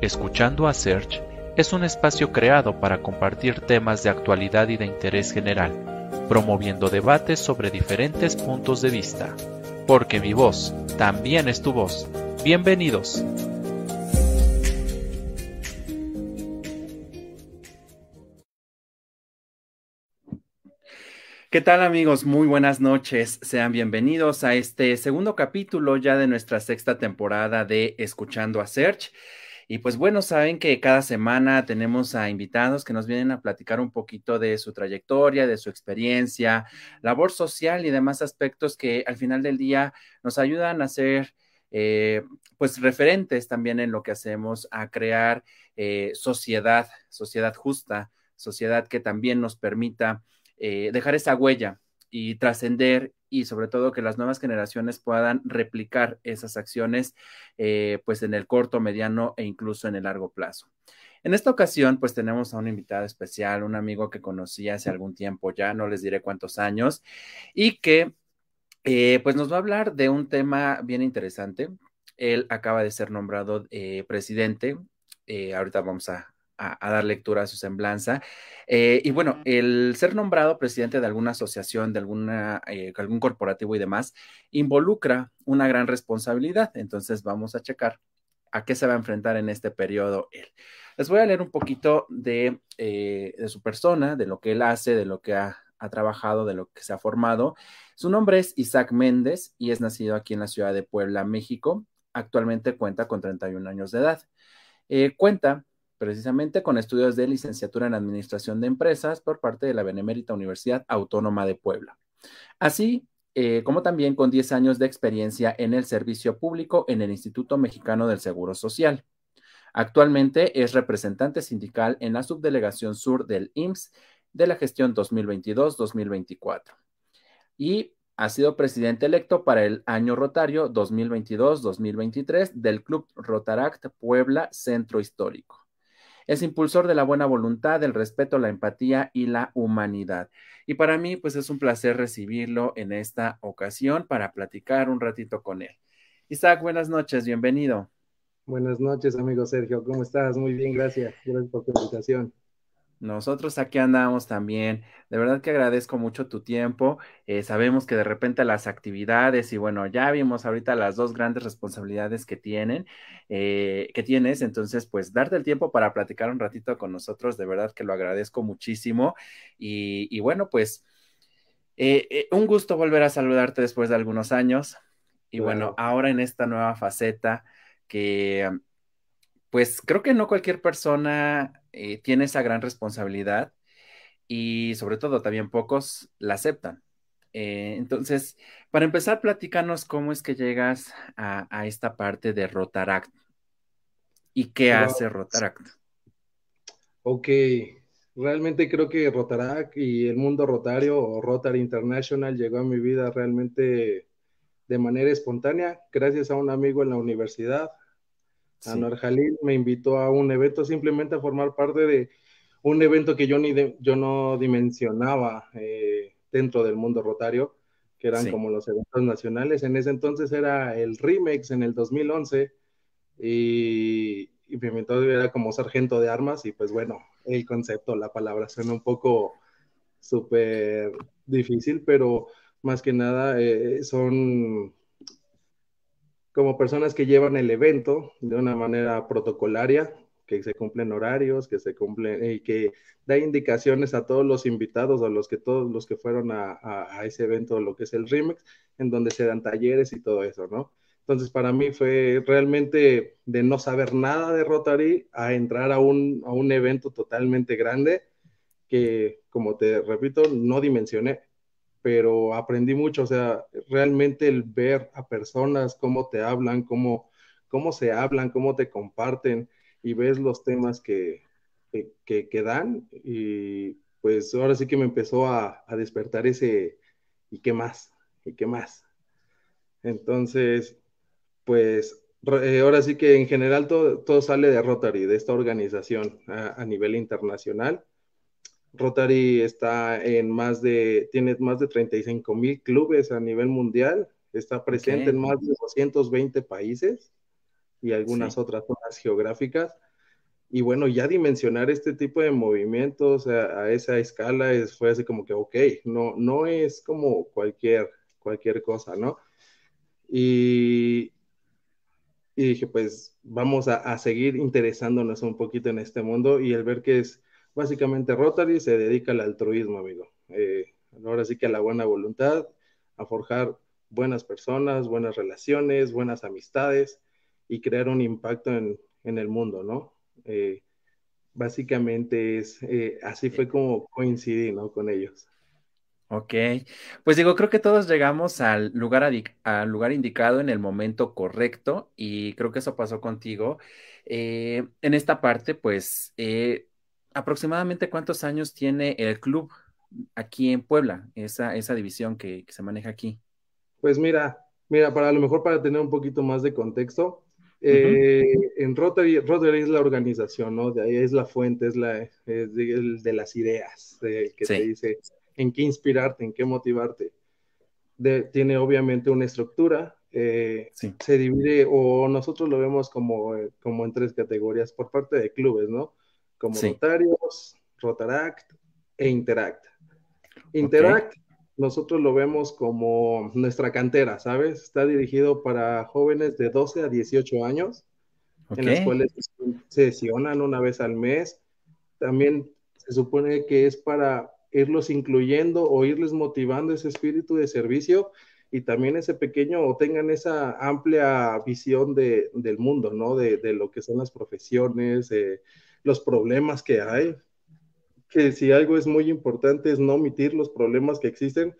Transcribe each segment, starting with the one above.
Escuchando a Search es un espacio creado para compartir temas de actualidad y de interés general, promoviendo debates sobre diferentes puntos de vista. Porque mi voz también es tu voz. Bienvenidos. ¿Qué tal amigos? Muy buenas noches. Sean bienvenidos a este segundo capítulo ya de nuestra sexta temporada de Escuchando a Search. Y pues bueno, saben que cada semana tenemos a invitados que nos vienen a platicar un poquito de su trayectoria, de su experiencia, labor social y demás aspectos que al final del día nos ayudan a ser eh, pues referentes también en lo que hacemos, a crear eh, sociedad, sociedad justa, sociedad que también nos permita eh, dejar esa huella y trascender y sobre todo que las nuevas generaciones puedan replicar esas acciones eh, pues en el corto, mediano e incluso en el largo plazo. En esta ocasión pues tenemos a un invitado especial, un amigo que conocí hace algún tiempo ya, no les diré cuántos años, y que eh, pues nos va a hablar de un tema bien interesante. Él acaba de ser nombrado eh, presidente. ahorita vamos a, a, dar lectura a su semblanza. Eh, y bueno, el ser nombrado presidente de alguna asociación, de alguna, eh, algún corporativo y demás, involucra una gran responsabilidad. Entonces vamos a checar a qué se va a enfrentar en este periodo él. Les voy a leer un poquito de, eh, de su persona, de lo que él hace, de lo que ha, ha, trabajado, de lo que se ha formado. Su nombre es Isaac Méndez y es nacido aquí en la ciudad de Puebla, México. Actualmente cuenta con 31 años de edad. cuenta precisamente con estudios de licenciatura en Administración de Empresas por parte de la Benemérita Universidad Autónoma de Puebla. Así eh, como también con 10 años de experiencia en el servicio público en el Instituto Mexicano del Seguro Social. Actualmente es representante sindical en la subdelegación sur del IMSS de la gestión 2022-2024 y ha sido presidente electo para el año rotario 2022-2023 del Club Rotaract Puebla Centro Histórico. Es impulsor de la buena voluntad, el respeto, la empatía y la humanidad. Y para mí, pues es un placer recibirlo en esta ocasión para platicar un ratito con él. Isaac, buenas noches, bienvenido. Buenas noches, amigo Sergio, ¿cómo estás? Muy bien, gracias. Gracias por tu invitación. Nosotros aquí andamos también. De verdad que agradezco mucho tu tiempo. Eh, sabemos que de repente las actividades y bueno, ya vimos ahorita las dos grandes responsabilidades que tienen, eh, que tienes. Entonces, pues darte el tiempo para platicar un ratito con nosotros, de verdad que lo agradezco muchísimo. Y, bueno, pues eh, un gusto volver a saludarte después de algunos años. Y bueno, ahora en esta nueva faceta que pues creo que no cualquier persona eh, tiene esa gran responsabilidad y sobre todo también pocos la aceptan. Eh, entonces, para empezar, platícanos cómo es que llegas a, esta parte de Rotaract y qué hace Rotaract. Ok, realmente creo que Rotaract y el mundo rotario o Rotary International llegó a mi vida realmente de manera espontánea, gracias a un amigo en la universidad, Anuar Jalil me invitó a un evento simplemente a formar parte de un evento que yo, ni yo no dimensionaba eh, dentro del mundo rotario, que eran como los eventos nacionales. En ese entonces era el Remix en el 2011 y, y me invitó, era como sargento de armas y pues bueno, el concepto, la palabra suena un poco súper difícil, pero más que nada eh, son como personas que llevan el evento de una manera protocolaria, que se cumplen horarios, que se cumplen y que da indicaciones a todos los invitados a los que todos los que fueron a, a, ese evento, lo que es el Remix, en donde se dan talleres y todo eso, ¿no? Entonces, para mí fue realmente de no saber nada de Rotary a entrar a un, a un evento totalmente grande que, como te repito, no dimensioné pero aprendí mucho, o sea, realmente el ver a personas, cómo te hablan, cómo, cómo se hablan, cómo te comparten y ves los temas que, que, dan y pues ahora sí que me empezó a, a, despertar ese, ¿y qué más? ¿Y qué más? Entonces, pues eh, ahora sí que en general todo, todo sale de Rotary, de esta organización a, a nivel internacional Rotary está en más de, tiene más de 35 mil clubes a nivel mundial, está presente en más de 220 países y algunas otras zonas geográficas. y bueno, ya dimensionar este tipo de movimientos a, esa escala es, fue así como que, ok, no, no es como cualquier, cualquier cosa, ¿no? Y, y dije, pues vamos a, a, seguir interesándonos un poquito en este mundo y el ver que es básicamente Rotary se dedica al altruismo, amigo. Eh, ahora sí que a la buena voluntad, a forjar buenas personas, buenas relaciones, buenas amistades y crear un impacto en, en el mundo, ¿no? Eh, básicamente es, eh, así fue como coincidí, ¿no? Con ellos. Ok, pues digo, creo que todos llegamos al lugar, al lugar indicado en el momento correcto y creo que eso pasó contigo. Eh, en esta parte, pues, aproximadamente cuántos años tiene el club aquí en Puebla, esa, esa división que, que, se maneja aquí. Pues mira, mira, para lo mejor para tener un poquito más de contexto, eh, en Rotary, Rotary es la organización, ¿no? De ahí es la fuente, es, la, de, las ideas, que te dice en qué inspirarte, en qué motivarte. tiene obviamente una estructura, eh, se divide, o nosotros lo vemos como, como en tres categorías por parte de clubes, ¿no? Como Rotarios, Rotaract e Interact. Interact nosotros lo vemos como nuestra cantera, ¿sabes? Está dirigido para jóvenes de 12 a 18 años, en las cuales sesionan una vez al mes. También se supone que es para irlos incluyendo o irles motivando ese espíritu de servicio y también ese pequeño o tengan esa amplia visión de, del mundo, ¿no? De, de, lo que son las profesiones, los problemas que hay, que si algo es muy importante es no omitir los problemas que existen,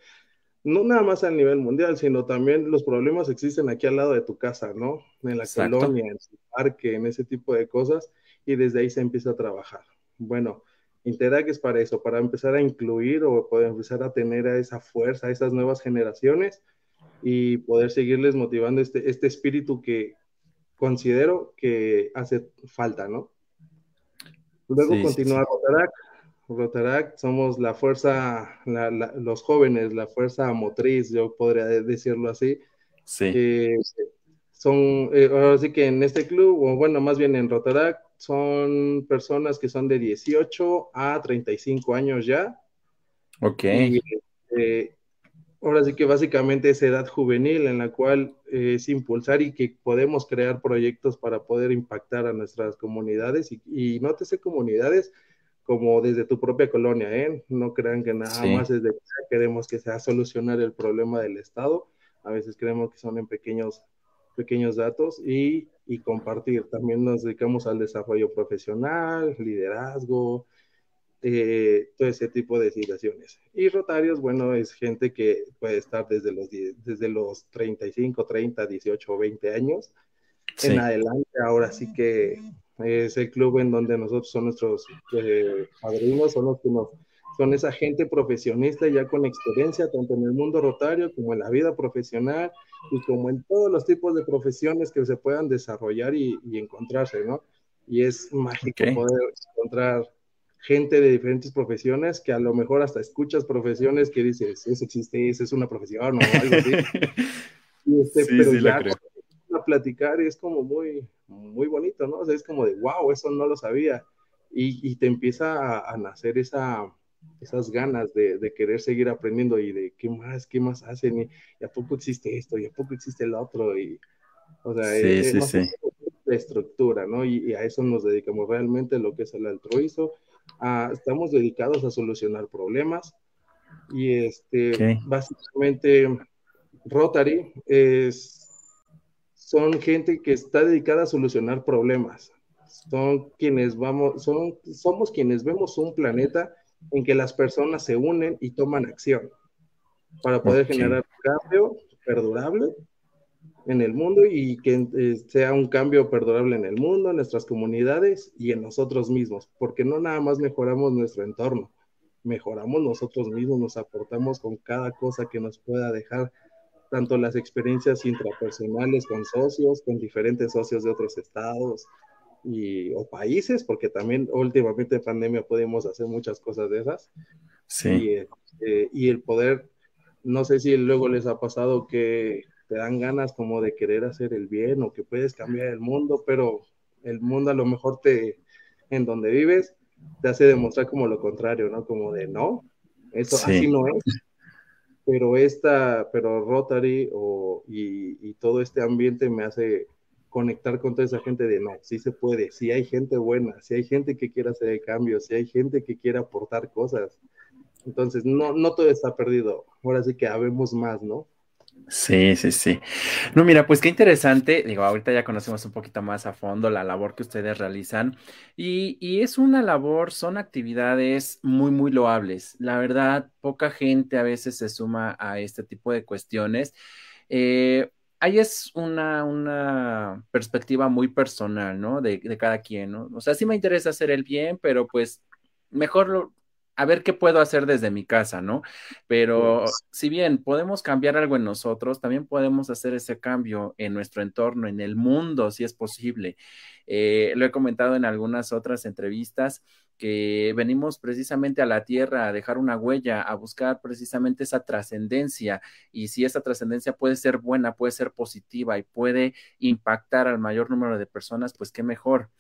no nada más a nivel mundial, sino también los problemas existen aquí al lado de tu casa, ¿no? En la colonia, en el parque, en ese tipo de cosas, y desde ahí se empieza a trabajar. Bueno, Interag es para eso, para empezar a incluir o poder empezar a tener a esa fuerza, a esas nuevas generaciones y poder seguirles motivando este, este espíritu que considero que hace falta, ¿no? Luego continúa Rotaract somos la fuerza, los jóvenes, la fuerza motriz, yo podría decirlo así. Sí. son, eh, ahora sí que en este club, o bueno, más bien en Rotaract, son personas que son de 18 a 35 años ya. Ok. Eh, ahora sí que básicamente es edad juvenil en la cual eh, es impulsar y que podemos crear proyectos para poder impactar a nuestras comunidades y, y nótese comunidades como desde tu propia colonia, ¿eh? No crean que nada más es de que queremos que sea solucionar el problema del Estado. A veces creemos que son en pequeños, pequeños datos y, y compartir. También nos dedicamos al desarrollo profesional, liderazgo, eh, todo ese tipo de situaciones. Y Rotarios, bueno, es gente que puede estar desde los, desde los 35, 30, 18 o 20 años en adelante. Ahora sí que es el club en donde nosotros son nuestros eh, padrinos, son los que nos, son esa gente profesionista ya con experiencia, tanto en el mundo rotario como en la vida profesional y como en todos los tipos de profesiones que se puedan desarrollar y, encontrarse, ¿no? Y es mágico poder encontrar gente de diferentes profesiones que a lo mejor hasta escuchas profesiones que dices, eso existe, eso es una profesión o algo así. y este, pero ya a platicar es como muy, muy bonito, ¿no? O sea, es como de, wow, eso no lo sabía. Y, te empieza a, nacer esa, esas ganas de, querer seguir aprendiendo y de qué más, qué más hacen, y, a poco existe esto, y a poco existe el otro, y, o sea, es, sí, la estructura, ¿no? Y, a eso nos dedicamos realmente, lo que es el altruismo. Estamos dedicados a solucionar problemas, y este, básicamente, Rotary es son gente que está dedicada a solucionar problemas. Son quienes vamos, son, somos quienes vemos un planeta en que las personas se unen y toman acción para poder generar un cambio perdurable en el mundo y que eh, sea un cambio perdurable en el mundo, en nuestras comunidades y en nosotros mismos, porque no nada más mejoramos nuestro entorno, mejoramos nosotros mismos, nos aportamos con cada cosa que nos pueda dejar tanto las experiencias intrapersonales con socios, con diferentes socios de otros estados y, o países, porque también últimamente en pandemia podemos hacer muchas cosas de esas. Sí. Y, este, y el poder, no sé si luego les ha pasado que te dan ganas como de querer hacer el bien o que puedes cambiar el mundo, pero el mundo a lo mejor te, en donde vives te hace demostrar como lo contrario, ¿no? Como de no, eso así no es. Pero esta, pero Rotary o, y, y, todo este ambiente me hace conectar con toda esa gente de no, sí se puede, sí hay gente buena, sí hay gente que quiere hacer el cambio, sí hay gente que quiere aportar cosas. Entonces, no, no todo está perdido. Ahora sí que habemos más, ¿no? Sí, sí, sí. No, mira, pues qué interesante. Digo, ahorita ya conocemos un poquito más a fondo la labor que ustedes realizan y, y, es una labor, son actividades muy, muy loables. La verdad, poca gente a veces se suma a este tipo de cuestiones. Eh, ahí es una, una perspectiva muy personal, ¿no? De, de, cada quien, ¿no? O sea, sí me interesa hacer el bien, pero pues mejor lo, a ver qué puedo hacer desde mi casa, ¿no? Pero si bien podemos cambiar algo en nosotros, también podemos hacer ese cambio en nuestro entorno, en el mundo, si es posible. Eh, lo he comentado en algunas otras entrevistas que venimos precisamente a la tierra a dejar una huella, a buscar precisamente esa trascendencia y si esa trascendencia puede ser buena, puede ser positiva y puede impactar al mayor número de personas, pues qué mejor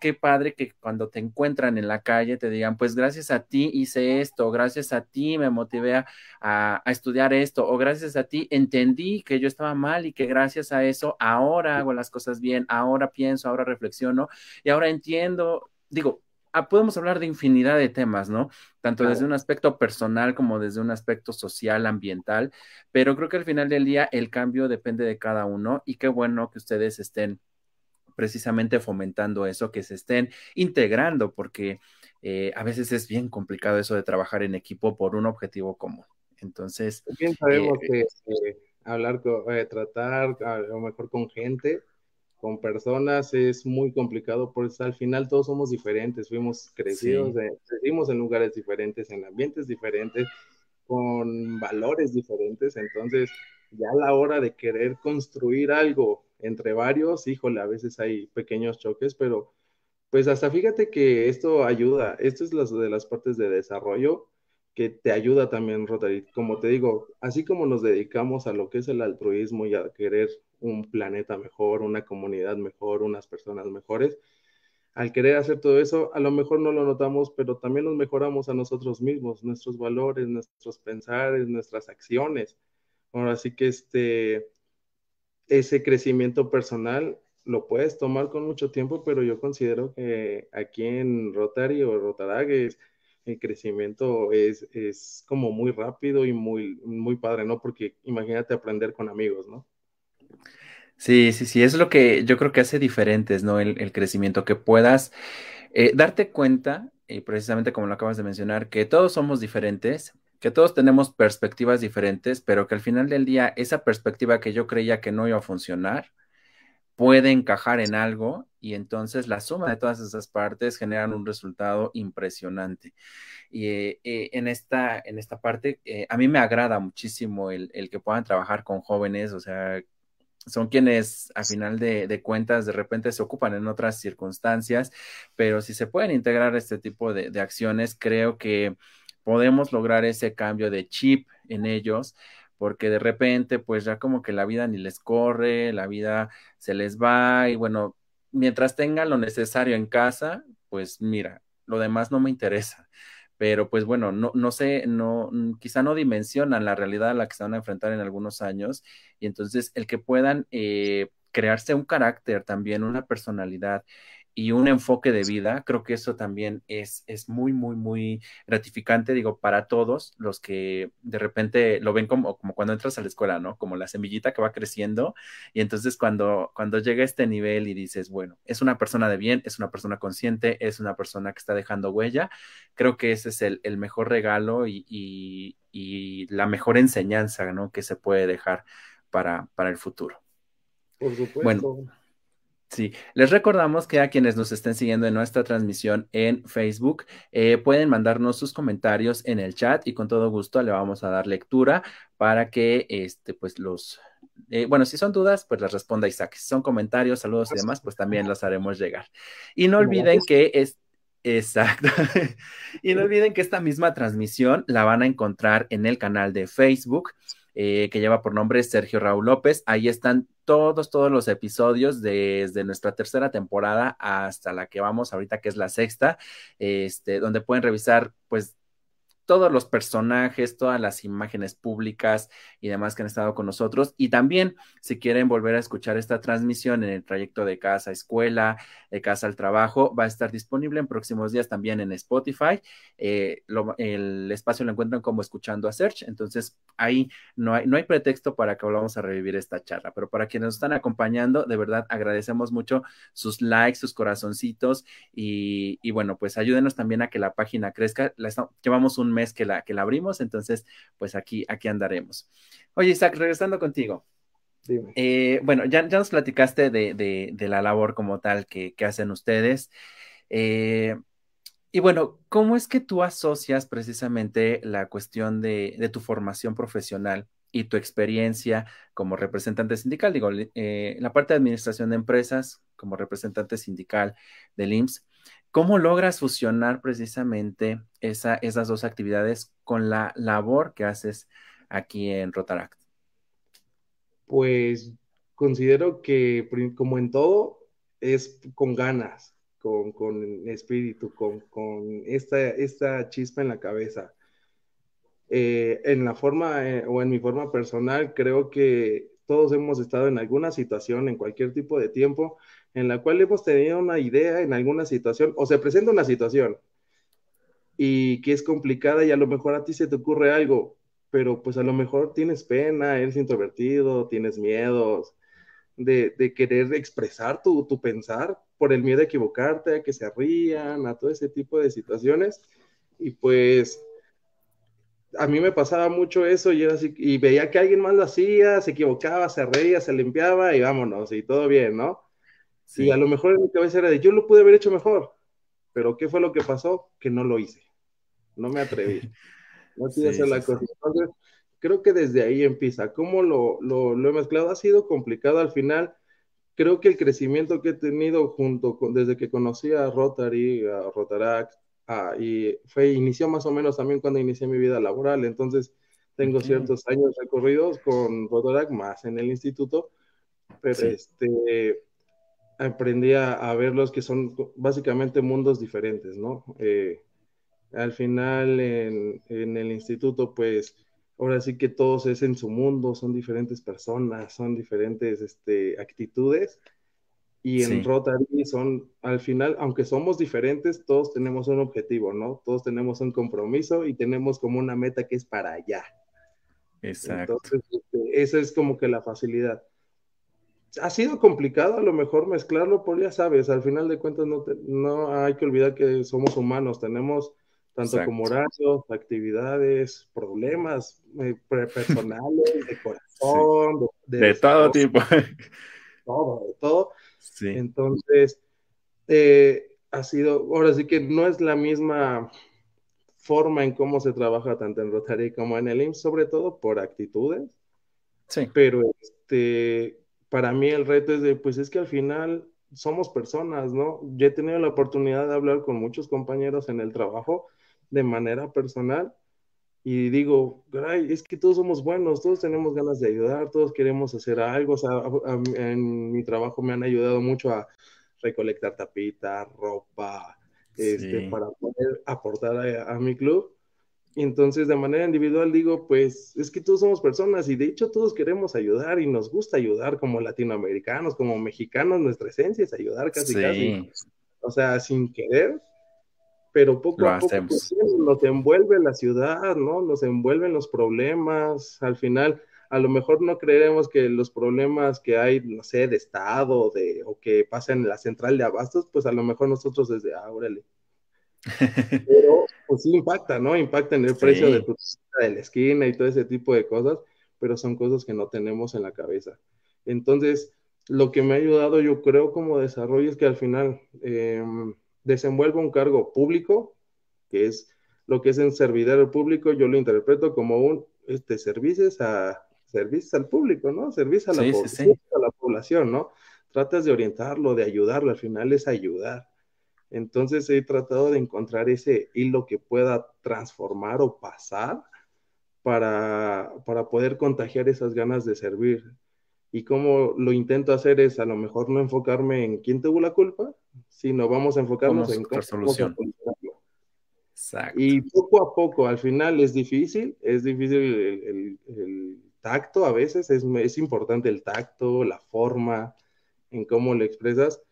qué, padre que cuando te encuentran en la calle te digan, pues gracias a ti hice esto, gracias a ti me motivé a, a, estudiar esto, o gracias a ti entendí que yo estaba mal y que gracias a eso ahora hago las cosas bien, ahora pienso, ahora reflexiono y ahora entiendo, digo, Ah, podemos hablar de infinidad de temas, ¿no? Tanto desde un aspecto personal como desde un aspecto social, ambiental, pero creo que al final del día el cambio depende de cada uno y qué bueno que ustedes estén precisamente fomentando eso, que se estén integrando, porque eh, a veces es bien complicado eso de trabajar en equipo por un objetivo común. Entonces... Bien sabemos eh, que eh, hablar, tratar a lo mejor con gente, con personas es muy complicado, porque al final todos somos diferentes, fuimos crecidos, crecimos en lugares diferentes, en ambientes diferentes, con valores diferentes, entonces ya a la hora de querer construir algo entre varios, híjole, a veces hay pequeños choques, pero pues hasta fíjate que esto ayuda, esto es las de las partes de desarrollo que te ayuda también, Rotary. Como te digo, así como nos dedicamos a lo que es el altruismo y a querer un planeta mejor, una comunidad mejor, unas personas mejores, al querer hacer todo eso, a lo mejor no lo notamos, pero también nos mejoramos a nosotros mismos, nuestros valores, nuestros pensares, nuestras acciones. Ahora sí que este, ese crecimiento personal lo puedes tomar con mucho tiempo, pero yo considero que aquí en Rotary o Rotarag el crecimiento es, es como muy rápido y muy, muy padre, ¿no? Porque imagínate aprender con amigos, ¿no? Sí, sí, sí, es lo que yo creo que hace diferentes, ¿no? El, crecimiento, que puedas eh, darte cuenta, y precisamente como lo acabas de mencionar, que todos somos diferentes, que todos tenemos perspectivas diferentes, pero que al final del día esa perspectiva que yo creía que no iba a funcionar puede encajar en algo y entonces la suma de todas esas partes generan un resultado impresionante. Y eh, eh, en, esta, en esta parte, eh, a mí me agrada muchísimo el, que puedan trabajar con jóvenes, o sea, son quienes a final de, cuentas de repente se ocupan en otras circunstancias, pero si se pueden integrar este tipo de acciones, creo que podemos lograr ese cambio de chip en ellos, porque de repente pues ya como que la vida ni les corre, la vida se les va y bueno, mientras tengan lo necesario en casa, pues mira, lo demás no me interesa. Pero pues bueno, no, no sé, no, quizá no dimensionan la realidad a la que se van a enfrentar en algunos años y entonces el que puedan eh, crearse un carácter también, una personalidad y un enfoque de vida, creo que eso también es, es muy, muy, muy gratificante, digo, para todos los que de repente lo ven como, como cuando entras a la escuela, ¿no? Como la semillita que va creciendo y entonces cuando, cuando llega a este nivel y dices, bueno, es una persona de bien, es una persona consciente, es una persona que está dejando huella, creo que ese es el, mejor regalo y, y, y, la mejor enseñanza, ¿no? Que se puede dejar para, para el futuro. Por supuesto. Bueno, Sí, les recordamos que a quienes nos estén siguiendo en nuestra transmisión en Facebook eh, pueden mandarnos sus comentarios en el chat y con todo gusto le vamos a dar lectura para que este, pues los, eh, bueno, si son dudas, pues las responda Isaac. Si son comentarios, saludos y demás, pues también los haremos llegar. Y no olviden que es, exacto, y no olviden que esta misma transmisión la van a encontrar en el canal de Facebook. Eh, que lleva por nombre Sergio Raúl López. Ahí están todos, todos los episodios desde nuestra tercera temporada hasta la que vamos ahorita, que es la sexta, este, donde pueden revisar, pues, todos los personajes, todas las imágenes públicas y demás que han estado con nosotros. Y también, si quieren volver a escuchar esta transmisión en el trayecto de casa a escuela, de casa al trabajo, va a estar disponible en próximos días también en Spotify. Eh, el espacio lo encuentran como escuchando a Search. Entonces, ahí no hay, no hay pretexto para que volvamos a revivir esta charla. Pero para quienes nos están acompañando, de verdad agradecemos mucho sus likes, sus corazoncitos y, bueno, pues ayúdenos también a que la página crezca. Llevamos un mes que la, que la abrimos, entonces, pues aquí, aquí andaremos. Oye, Isaac, regresando contigo. Eh, bueno, ya, ya, nos platicaste de, de, la labor como tal que, que hacen ustedes. Eh, y bueno, ¿cómo es que tú asocias precisamente la cuestión de, de, tu formación profesional y tu experiencia como representante sindical? Digo, eh, la parte de administración de empresas como representante sindical del IMSS, ¿Cómo logras fusionar precisamente esa, esas dos actividades con la labor que haces aquí en Rotaract? Pues considero que como en todo es con ganas, con, espíritu, con, esta, esta, chispa en la cabeza. Eh, en la forma eh, o en mi forma personal, creo que todos hemos estado en alguna situación, en cualquier tipo de tiempo, en la cual hemos tenido una idea en alguna situación o se presenta una situación y que es complicada y a lo mejor a ti se te ocurre algo, pero pues a lo mejor tienes pena, eres introvertido, tienes miedos de, querer expresar tu, tu, pensar por el miedo a equivocarte, a que se rían, a todo ese tipo de situaciones. Y pues a mí me pasaba mucho eso y, era así, y veía que alguien más lo hacía, se equivocaba, se reía, se limpiaba y vámonos, y todo bien, ¿no? Y a lo mejor en mi cabeza era de, yo lo pude haber hecho mejor, pero ¿qué fue lo que pasó? Que no lo hice. No me atreví. No quise hacer la cosa. Entonces, creo que desde ahí empieza. ¿Cómo lo, lo, he mezclado? Ha sido complicado al final. Creo que el crecimiento que he tenido junto con, desde que conocí a Rotary, a Rotaract, y fue, inició más o menos también cuando inicié mi vida laboral. Entonces, tengo ciertos años recorridos con Rotaract, más en el instituto, pero este aprendí a, verlos que son básicamente mundos diferentes, ¿no? Eh, al final en, el instituto, pues ahora sí que todos es en su mundo, son diferentes personas, son diferentes este, actitudes. Y en Rotary son, al final, aunque somos diferentes, todos tenemos un objetivo, ¿no? Todos tenemos un compromiso y tenemos como una meta que es para allá. Exacto. Entonces, este, esa es como que la facilidad ha sido complicado a lo mejor mezclarlo, por ya sabes, al final de cuentas no, no hay que olvidar que somos humanos, tenemos tanto como horarios, actividades, problemas eh, personales, de corazón, de, todo tipo. Todo, de todo. Entonces, eh, ha sido, ahora sí que no es la misma forma en cómo se trabaja tanto en Rotary como en el IMSS, sobre todo por actitudes. Sí. Pero este, para mí el reto es de, pues es que al final somos personas, ¿no? Yo he tenido la oportunidad de hablar con muchos compañeros en el trabajo de manera personal y digo, es que todos somos buenos, todos tenemos ganas de ayudar, todos queremos hacer algo, o sea, en mi trabajo me han ayudado mucho a recolectar tapitas, ropa, este, para poder aportar a mi club. Entonces, de manera individual digo, pues es que todos somos personas y de hecho todos queremos ayudar y nos gusta ayudar como latinoamericanos, como mexicanos, nuestra esencia es ayudar casi casi. O sea, sin querer, pero poco a poco pues, nos envuelve la ciudad, ¿no? Nos envuelven los problemas. Al final, a lo mejor no creeremos que los problemas que hay, no sé, de Estado de, o que pasan en la central de abastos, pues a lo mejor nosotros desde, ah, órale, pero pues sí impacta, ¿no? Impacta en el precio de, tu, de la esquina y todo ese tipo de cosas, pero son cosas que no tenemos en la cabeza. Entonces, lo que me ha ayudado yo creo como desarrollo es que al final eh, desenvuelvo un cargo público, que es lo que es en servidor público, yo lo interpreto como un este, servicios, a, servicios al público, ¿no? Servicio a la, a la población, ¿no? Tratas de orientarlo, de ayudarlo, al final es ayudar. Entonces he tratado de encontrar ese hilo que pueda transformar o pasar para, poder contagiar esas ganas de servir. Y cómo lo intento hacer es a lo mejor no enfocarme en quién tuvo la culpa, sino vamos a enfocarnos en cómo solución. Y poco a poco, al final es difícil, es difícil el, tacto a veces, es, es, importante el tacto, la forma en cómo lo expresas,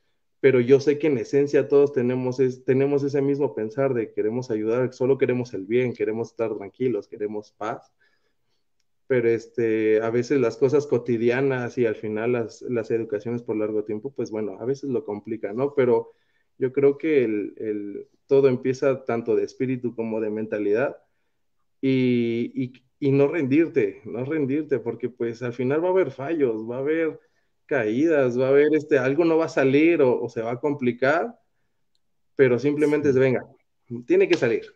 pero yo sé que en esencia todos tenemos, es, tenemos ese mismo pensar de queremos ayudar, solo queremos el bien, queremos estar tranquilos, queremos paz pero este, a veces las cosas cotidianas y al final las, las educaciones por largo tiempo, pues bueno, a veces lo complican, ¿no? Pero yo creo que el, el, todo empieza tanto de espíritu como de mentalidad y, y, y, no rendirte, no rendirte, porque pues al final va a haber fallos, va a haber caídas, va a haber este, algo no va a salir o, o se va a complicar, pero simplemente es, venga, tiene que salir.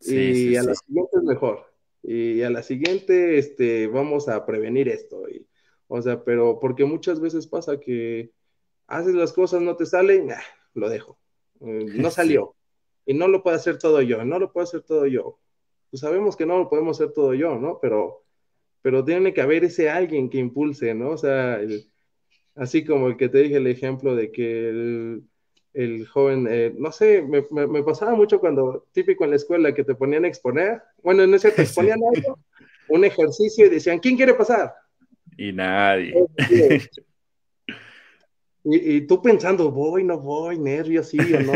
Sí, y sí, a la siguiente es mejor y a la siguiente este, vamos a prevenir esto. Y, o sea, pero porque muchas veces pasa que haces las cosas, no te salen, lo dejo. Eh, no salió. Y no lo puedo hacer todo yo, no lo puedo hacer todo yo. Pues sabemos que no lo podemos hacer todo yo, ¿no? Pero, pero tiene que haber ese alguien que impulse, ¿no? O sea, así como el que te dije el ejemplo de que el, el joven, eh, no sé, me, me, pasaba mucho cuando, típico en la escuela, que te ponían a exponer, bueno, en ese te exponían algo, un ejercicio y decían, ¿quién quiere pasar? Y nadie. Y, y, tú pensando, voy, no voy, nervios, sí o no.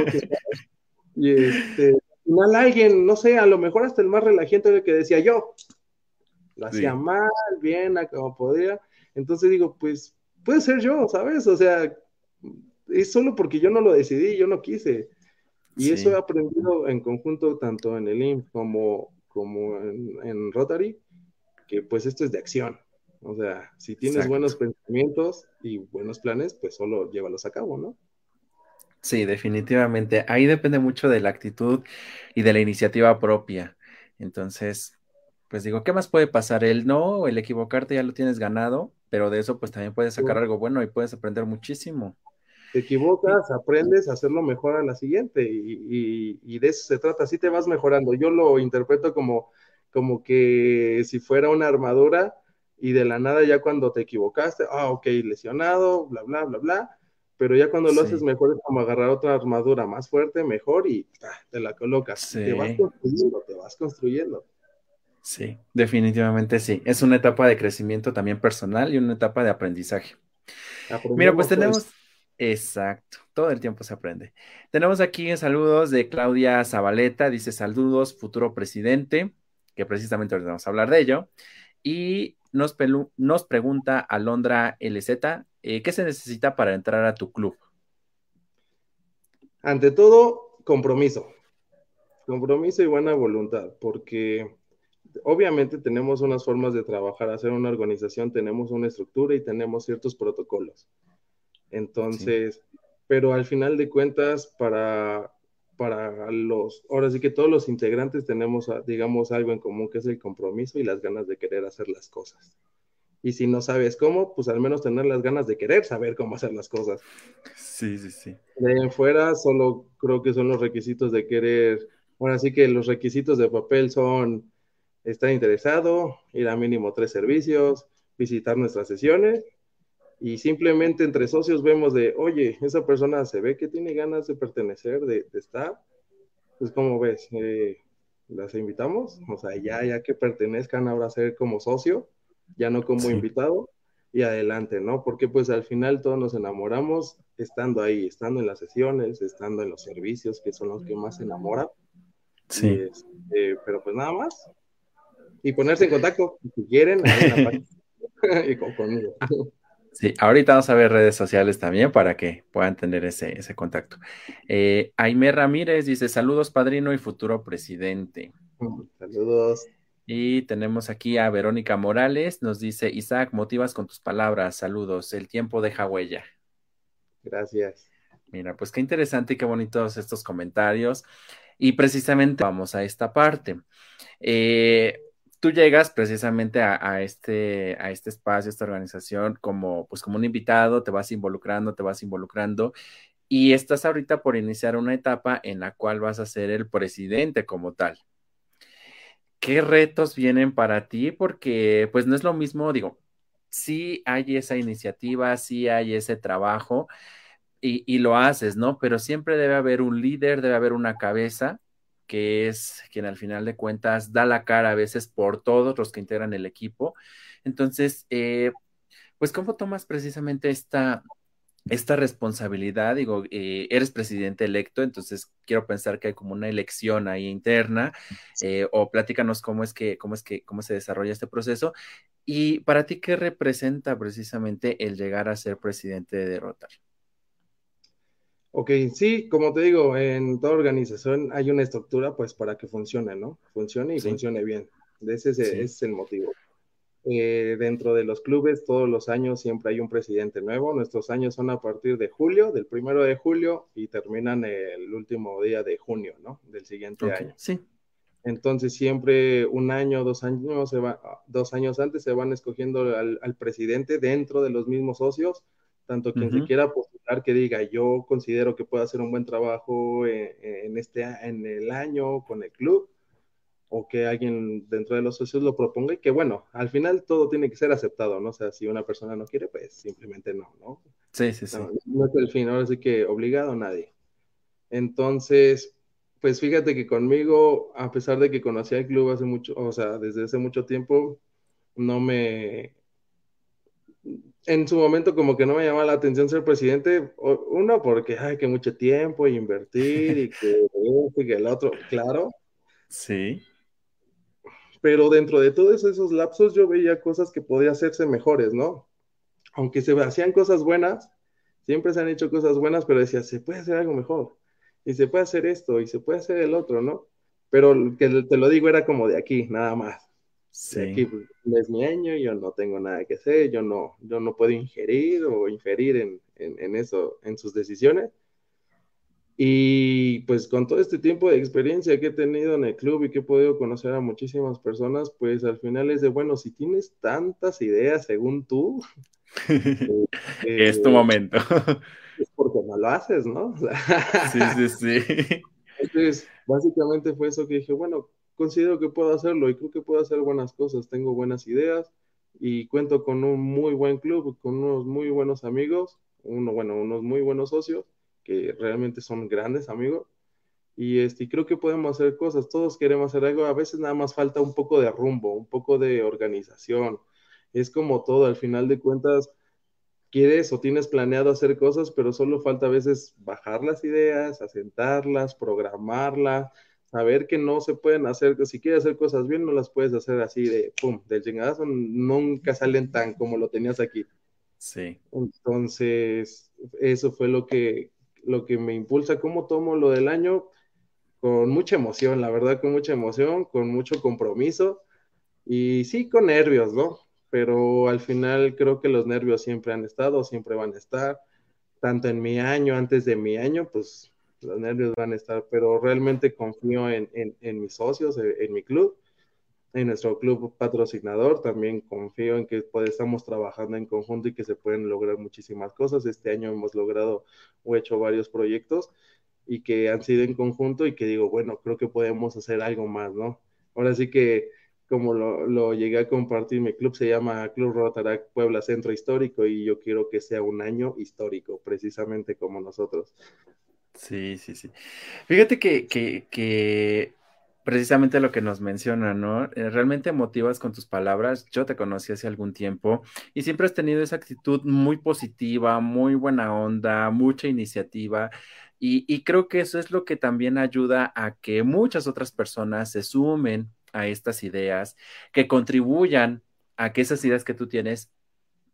y este, al final alguien, no sé, a lo mejor hasta el más relajante que decía yo. Lo hacía mal, bien, a como podía. Entonces digo, pues puede ser yo, ¿sabes? O sea, es solo porque yo no lo decidí, yo no quise. Y eso he aprendido en conjunto tanto en el INF como, como en, Rotary, que pues esto es de acción. O sea, si tienes buenos pensamientos y buenos planes, pues solo llévalos a cabo, ¿no? Sí, definitivamente. Ahí depende mucho de la actitud y de la iniciativa propia. Entonces, pues digo, ¿qué más puede pasar? El no, el equivocarte ya lo tienes ganado, pero de eso pues también puedes sacar algo bueno y puedes aprender muchísimo te equivocas, aprendes a hacerlo mejor a la siguiente y, de eso se trata, así te vas mejorando. Yo lo interpreto como, como que si fuera una armadura y de la nada ya cuando te equivocaste, ah, ok, lesionado, bla, bla, bla, bla, pero ya cuando lo haces mejor es como agarrar otra armadura más fuerte, mejor y te la colocas. Te vas construyendo, te vas construyendo. Sí, definitivamente sí. Es una etapa de crecimiento también personal y una etapa de aprendizaje. Mira, pues tenemos... Exacto, todo el tiempo se aprende. Tenemos aquí saludos de Claudia Zabaleta, dice saludos, futuro presidente, que precisamente vamos a hablar de ello. Y nos, nos pregunta Alondra LZ, eh, ¿qué se necesita para entrar a tu club? Ante todo, compromiso. Compromiso y buena voluntad, porque obviamente tenemos unas formas de trabajar, hacer una organización, tenemos una estructura y tenemos ciertos protocolos entonces, pero al final de cuentas, para, para los, ahora sí que todos los integrantes tenemos, ah, digamos, algo en común, que es el compromiso y las ganas de querer hacer las cosas. Y si no sabes cómo, pues al menos tener las ganas de querer saber cómo hacer las cosas. Sí, sí, sí. De ahí en fuera, solo creo que son los requisitos de querer. Ahora sí que los requisitos de papel son estar interesado, ir a mínimo tres servicios, visitar nuestras sesiones y simplemente entre socios vemos de, oye, esa persona se ve que tiene ganas de pertenecer, de, estar, pues como ves, eh, las invitamos, o sea, ya, ya que pertenezcan ahora a ser como socio, ya no como invitado, y adelante, ¿no? Porque pues al final todos nos enamoramos estando ahí, estando en las sesiones, estando en los servicios, que son los que más se enamoran. Sí. Este, pero pues nada más. Y ponerse en contacto, si quieren, y con, conmigo. Sí, ahorita vamos a ver redes sociales también para que puedan tener ese, ese contacto. Eh, Aime Ramírez dice: Saludos, padrino y futuro presidente. Saludos. Y tenemos aquí a Verónica Morales, nos dice: Isaac, motivas con tus palabras. Saludos, el tiempo deja huella. Gracias. Mira, pues qué interesante y qué bonitos estos comentarios. Y precisamente vamos a esta parte. Eh, tú llegas precisamente a, este, a este espacio, a esta organización, como, pues como un invitado, te vas involucrando, te vas involucrando, y estás ahorita por iniciar una etapa en la cual vas a ser el presidente como tal. ¿Qué retos vienen para ti? Porque pues no es lo mismo, digo, sí hay esa iniciativa, sí hay ese trabajo y, y lo haces, ¿no? Pero siempre debe haber un líder, debe haber una cabeza que es quien al final de cuentas da la cara a veces por todos los que integran el equipo. Entonces, eh, pues, ¿cómo tomas precisamente esta, esta responsabilidad? Digo, eh, eres presidente electo, entonces quiero pensar que hay como una elección ahí interna, eh, o platícanos cómo es que, cómo es que, cómo se desarrolla este proceso. Y para ti, ¿qué representa precisamente el llegar a ser presidente de Rotary? Ok, sí, como te digo, en toda organización hay una estructura pues para que funcione, ¿no? Funcione y funcione bien. Ese es, ese es el motivo. Eh, dentro de los clubes, todos los años siempre hay un presidente nuevo. Nuestros años son a partir de julio, del primero de julio, y terminan el último día de junio, ¿no? Del siguiente año. Sí. Entonces siempre un año, dos años, se va, dos años antes se van escogiendo al, al presidente dentro de los mismos socios tanto quien se quiera postular que diga yo considero que puedo hacer un buen trabajo en, este en el año con el club o que alguien dentro de los socios lo proponga y que bueno, al final todo tiene que ser aceptado, ¿no? O sea, si una persona no quiere, pues simplemente no, ¿no? Sí, sí, sí. No, es el fin, ahora sí que obligado a nadie. Entonces, pues fíjate que conmigo, a pesar de que conocí al club hace mucho, o sea, desde hace mucho tiempo, no me, en su momento como que no me llamaba la atención ser presidente, uno porque hay que mucho tiempo y invertir y que, y que el otro, claro. Sí. Pero dentro de todos esos lapsos yo veía cosas que podían hacerse mejores, ¿no? Aunque se hacían cosas buenas, siempre se han hecho cosas buenas, pero decía, se puede hacer algo mejor, y se puede hacer esto, y se puede hacer el otro, ¿no? Pero que te lo digo era como de aquí, nada más. Sí. Aquí es mi año, yo no tengo nada que hacer, yo no, yo no puedo ingerir o inferir en, en, eso, en sus decisiones. Y pues con todo este tiempo de experiencia que he tenido en el club y que he podido conocer a muchísimas personas, pues al final es de, bueno, si tienes tantas ideas según tú, eh, es tu momento. Es porque no lo haces, ¿no? sí, sí, sí. Entonces, básicamente fue eso que dije, bueno, considero que puedo hacerlo y creo que puedo hacer buenas cosas, tengo buenas ideas y cuento con un muy buen club, con unos muy buenos amigos, uno, bueno, unos muy buenos socios que realmente son grandes amigos. Y este, creo que podemos hacer cosas, todos queremos hacer algo, a veces nada más falta un poco de rumbo, un poco de organización, es como todo, al final de cuentas quieres o tienes planeado hacer cosas, pero solo falta a veces bajar las ideas, asentarlas, programarlas, saber que no se pueden hacer, que si quieres hacer cosas bien, no las puedes hacer así de pum, del chingadazo, nunca salen tan como lo tenías aquí. Sí. Entonces, eso fue lo que, lo que me impulsa. ¿Cómo tomo lo del año? Con mucha emoción, la verdad, con mucha emoción, con mucho compromiso y sí, con nervios, ¿no? Pero al final creo que los nervios siempre han estado, siempre van a estar. Tanto en mi año, antes de mi año, pues los nervios van a estar, pero realmente confío en, mis socios, en, mi club, en nuestro club patrocinador, también confío en que pues, estamos trabajando en conjunto y que se pueden lograr muchísimas cosas. Este año hemos logrado o hecho varios proyectos y que han sido en conjunto y que digo, bueno, creo que podemos hacer algo más, ¿no? Ahora sí que como lo, lo, llegué a compartir, mi club se llama Club Rotarac Puebla Centro Histórico y yo quiero que sea un año histórico, precisamente como nosotros. Sí, sí, sí. Fíjate que, que, que precisamente lo que nos menciona, ¿no? Eh, realmente motivas con tus palabras. Yo te conocí hace algún tiempo y siempre has tenido esa actitud muy positiva, muy buena onda, mucha iniciativa. Y, y creo que eso es lo que también ayuda a que muchas otras personas se sumen a estas ideas, que contribuyan a que esas ideas que tú tienes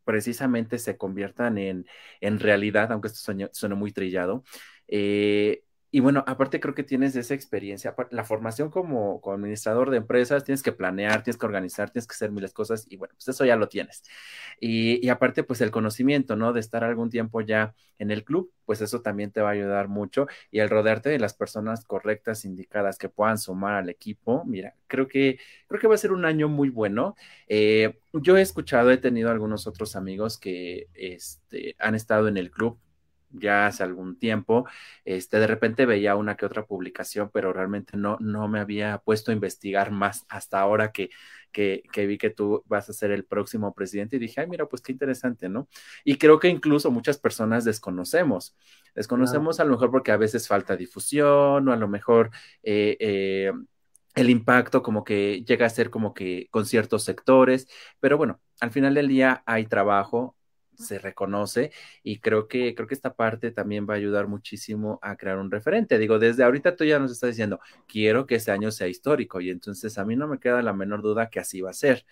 precisamente se conviertan en, en realidad, aunque esto suene, suene muy trillado, eh, y bueno, aparte creo que tienes esa experiencia, la formación como, administrador de empresas, tienes que planear, tienes que organizar, tienes que hacer miles cosas y bueno, pues eso ya lo tienes. Y, aparte pues el conocimiento, ¿no? De estar algún tiempo ya en el club, pues eso también te va a ayudar mucho y el rodearte de las personas correctas, indicadas, que puedan sumar al equipo, mira, creo que, creo que va a ser un año muy bueno. Eh, yo he escuchado, he tenido algunos otros amigos que este, han estado en el club ya hace algún tiempo. Este, de repente veía una que otra publicación, pero realmente no, no me había puesto a investigar más hasta ahora que, que, que, vi que tú vas a ser el próximo presidente y dije, ay, mira, pues qué interesante, ¿no? Y creo que incluso muchas personas desconocemos. Desconocemos a lo mejor porque a veces falta difusión o a lo mejor eh, eh, el impacto como que llega a ser como que con ciertos sectores, pero bueno, al final del día hay trabajo, se reconoce y creo que creo que esta parte también va a ayudar muchísimo a crear un referente. Digo, desde ahorita tú ya nos estás diciendo, quiero que ese año sea histórico y entonces a mí no me queda la menor duda que así va a ser.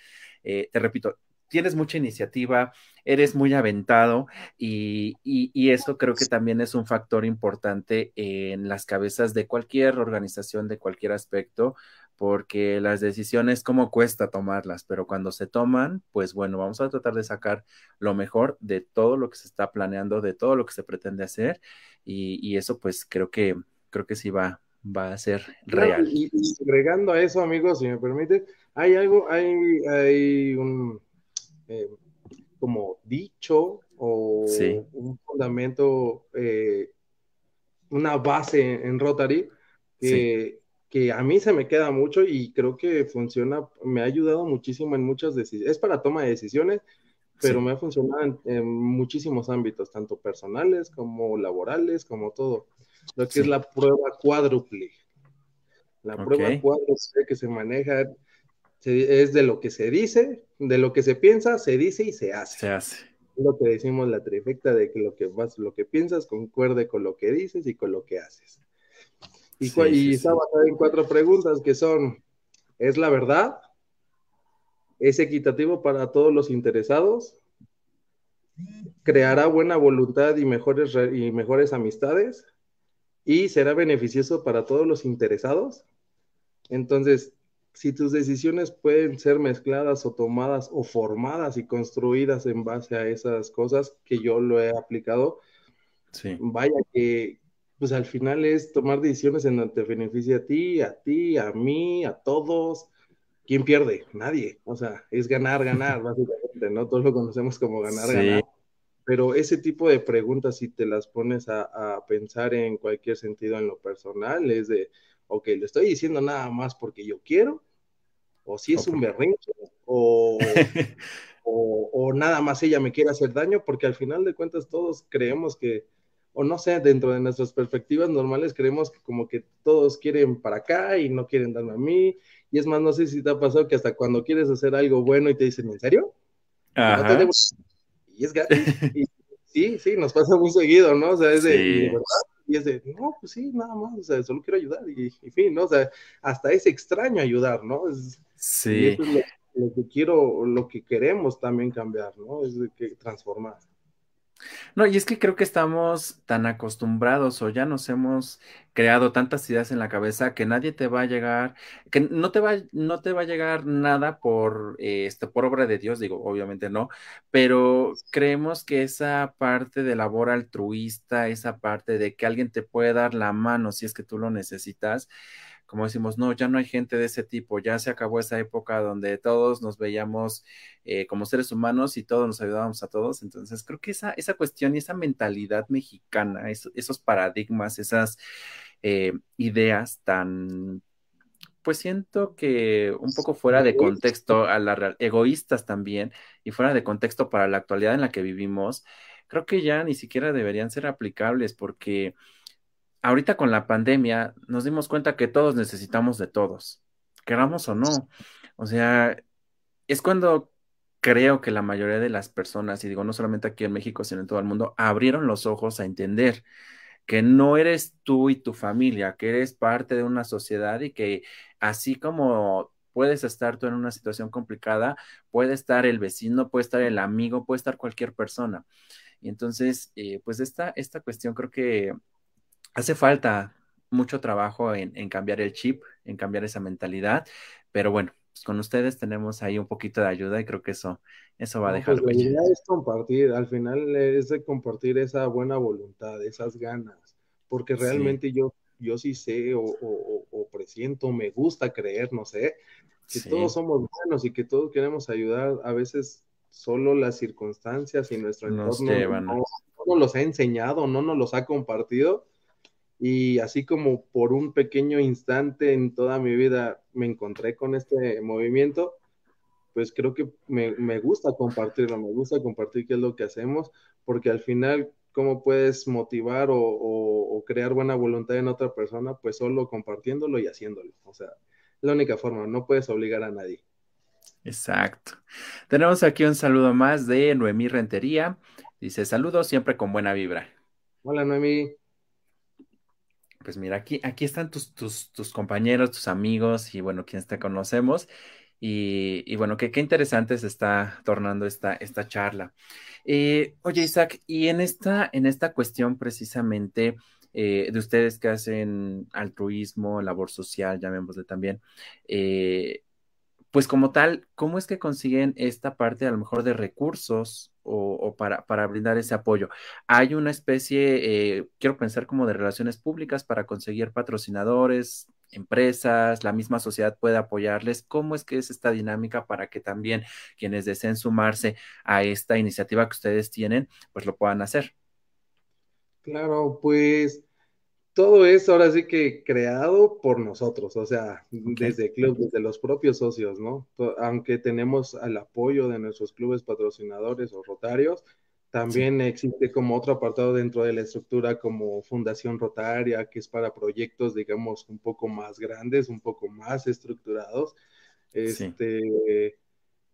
Eh, te repito, tienes mucha iniciativa, eres muy aventado y, y, eso creo que también es un factor importante en las cabezas de cualquier organización, de cualquier aspecto, porque las decisiones, como cuesta tomarlas, pero cuando se toman, pues bueno, vamos a tratar de sacar lo mejor de todo lo que se está planeando, de todo lo que se pretende hacer, y, eso pues creo que, creo que sí va, va a ser real. Y, agregando a eso, amigos, si me permite, hay algo, hay, hay un eh, como dicho o un fundamento, eh, una base en Rotary que que a mí se me queda mucho y creo que funciona, me ha ayudado muchísimo en muchas decisiones, es para toma de decisiones, pero me ha funcionado en, muchísimos ámbitos, tanto personales como laborales, como todo. Lo que es la prueba cuádruple. La prueba cuádruple que se maneja es de lo que se dice, de lo que se piensa, se dice y se hace. Se hace. Lo que decimos la trifecta de que lo que vas, lo que piensas concuerde con lo que dices y con lo que haces. Y, está basada en cuatro preguntas que son, ¿es la verdad? ¿Es equitativo para todos los interesados? ¿Creará buena voluntad y mejores, y mejores amistades? ¿Y será beneficioso para todos los interesados? Entonces, si tus decisiones pueden ser mezcladas o tomadas o formadas y construidas en base a esas cosas que yo lo he aplicado, vaya que, pues al final es tomar decisiones en donde te beneficia a ti, a ti, a mí, a todos. ¿Quién pierde? Nadie. O sea, es ganar, ganar, básicamente, ¿no? Todos lo conocemos como ganar, ganar. Pero ese tipo de preguntas, si te las pones a, pensar en cualquier sentido en lo personal, es de, ok, le estoy diciendo nada más porque yo quiero, o si es un berrinche, o, o, o nada más ella me quiere hacer daño, porque al final de cuentas todos creemos que o no sé, dentro de nuestras perspectivas normales creemos que como que todos quieren para acá y no quieren darme a mí. Y es más, no sé si te ha pasado que hasta cuando quieres hacer algo bueno y te dicen, ¿en serio? Ajá. Y es y, sí, sí, nos pasa muy seguido, ¿no? O sea, es de, y verdad, y es de, no, pues sí, nada más, o sea, solo quiero ayudar y, en fin, ¿no? O sea, hasta es extraño ayudar, ¿no? sí. Y eso es lo, lo, que quiero, lo que queremos también cambiar, ¿no? Es de que transformar. No, y es que creo que estamos tan acostumbrados o ya nos hemos creado tantas ideas en la cabeza que nadie te va a llegar, que no te va, no te va a llegar nada por, esto, por obra de Dios, digo, obviamente no, pero creemos que esa parte de labor altruista, esa parte de que alguien te puede dar la mano si es que tú lo necesitas, como decimos, no, ya no hay gente de ese tipo, ya se acabó esa época donde todos nos veíamos eh, como seres humanos y todos nos ayudábamos a todos. Entonces, creo que esa, esa cuestión y esa mentalidad mexicana, esos paradigmas, esas eh, ideas tan, pues siento que un poco fuera de contexto a la egoístas también y fuera de contexto para la actualidad en la que vivimos, creo que ya ni siquiera deberían ser aplicables porque ahorita con la pandemia nos dimos cuenta que todos necesitamos de todos, queramos o no. O sea, es cuando creo que la mayoría de las personas, y digo no solamente aquí en México, sino en todo el mundo, abrieron los ojos a entender que no eres tú y tu familia, que eres parte de una sociedad y que así como puedes estar tú en una situación complicada, puede estar el vecino, puede estar el amigo, puede estar cualquier persona. Y entonces, eh, pues esta, esta cuestión creo que hace falta mucho trabajo en, cambiar el chip, en cambiar esa mentalidad, pero bueno, pues con ustedes tenemos ahí un poquito de ayuda y creo que eso, eso va a dejar pues La idea es compartir, al final es de compartir esa buena voluntad, esas ganas, porque realmente yo, yo sí sé o, o, presiento, me gusta creer, no sé, que todos somos buenos y que todos queremos ayudar, a veces solo las circunstancias y nuestro entorno no, nos los ha enseñado, no nos los ha compartido. Y así como por un pequeño instante en toda mi vida me encontré con este movimiento, pues creo que me, me gusta compartirlo, me gusta compartir qué es lo que hacemos, porque al final cómo puedes motivar o, crear buena voluntad en otra persona, pues solo compartiéndolo y haciéndolo. O sea, es la única forma, no puedes obligar a nadie. Exacto. Tenemos aquí un saludo más de Noemí Rentería. Dice, saludos siempre con buena vibra. Hola Noemí. Pues mira, aquí, aquí están tus, tus, tus compañeros, tus amigos y bueno, quienes te conocemos. Y, bueno, qué, qué interesante se está tornando esta, esta charla. Eh, oye, Isaac, y en esta, en esta cuestión precisamente eh, de ustedes que hacen altruismo, labor social, llamémosle también, eh, pues como tal, ¿cómo es que consiguen esta parte a lo mejor de recursos o, para, para, brindar ese apoyo? ¿Hay una especie, quiero pensar como de relaciones públicas para conseguir patrocinadores, empresas, la misma sociedad puede apoyarles. ¿Cómo es que es esta dinámica para que también quienes deseen sumarse a esta iniciativa que ustedes tienen, pues lo puedan hacer? Claro, pues todo es ahora sí que creado por nosotros, o sea, desde el club, desde los propios socios, ¿no? Aunque tenemos el apoyo de nuestros clubes patrocinadores o rotarios, también existe como otro apartado dentro de la estructura como Fundación Rotaria, que es para proyectos, digamos, un poco más grandes, un poco más estructurados, este,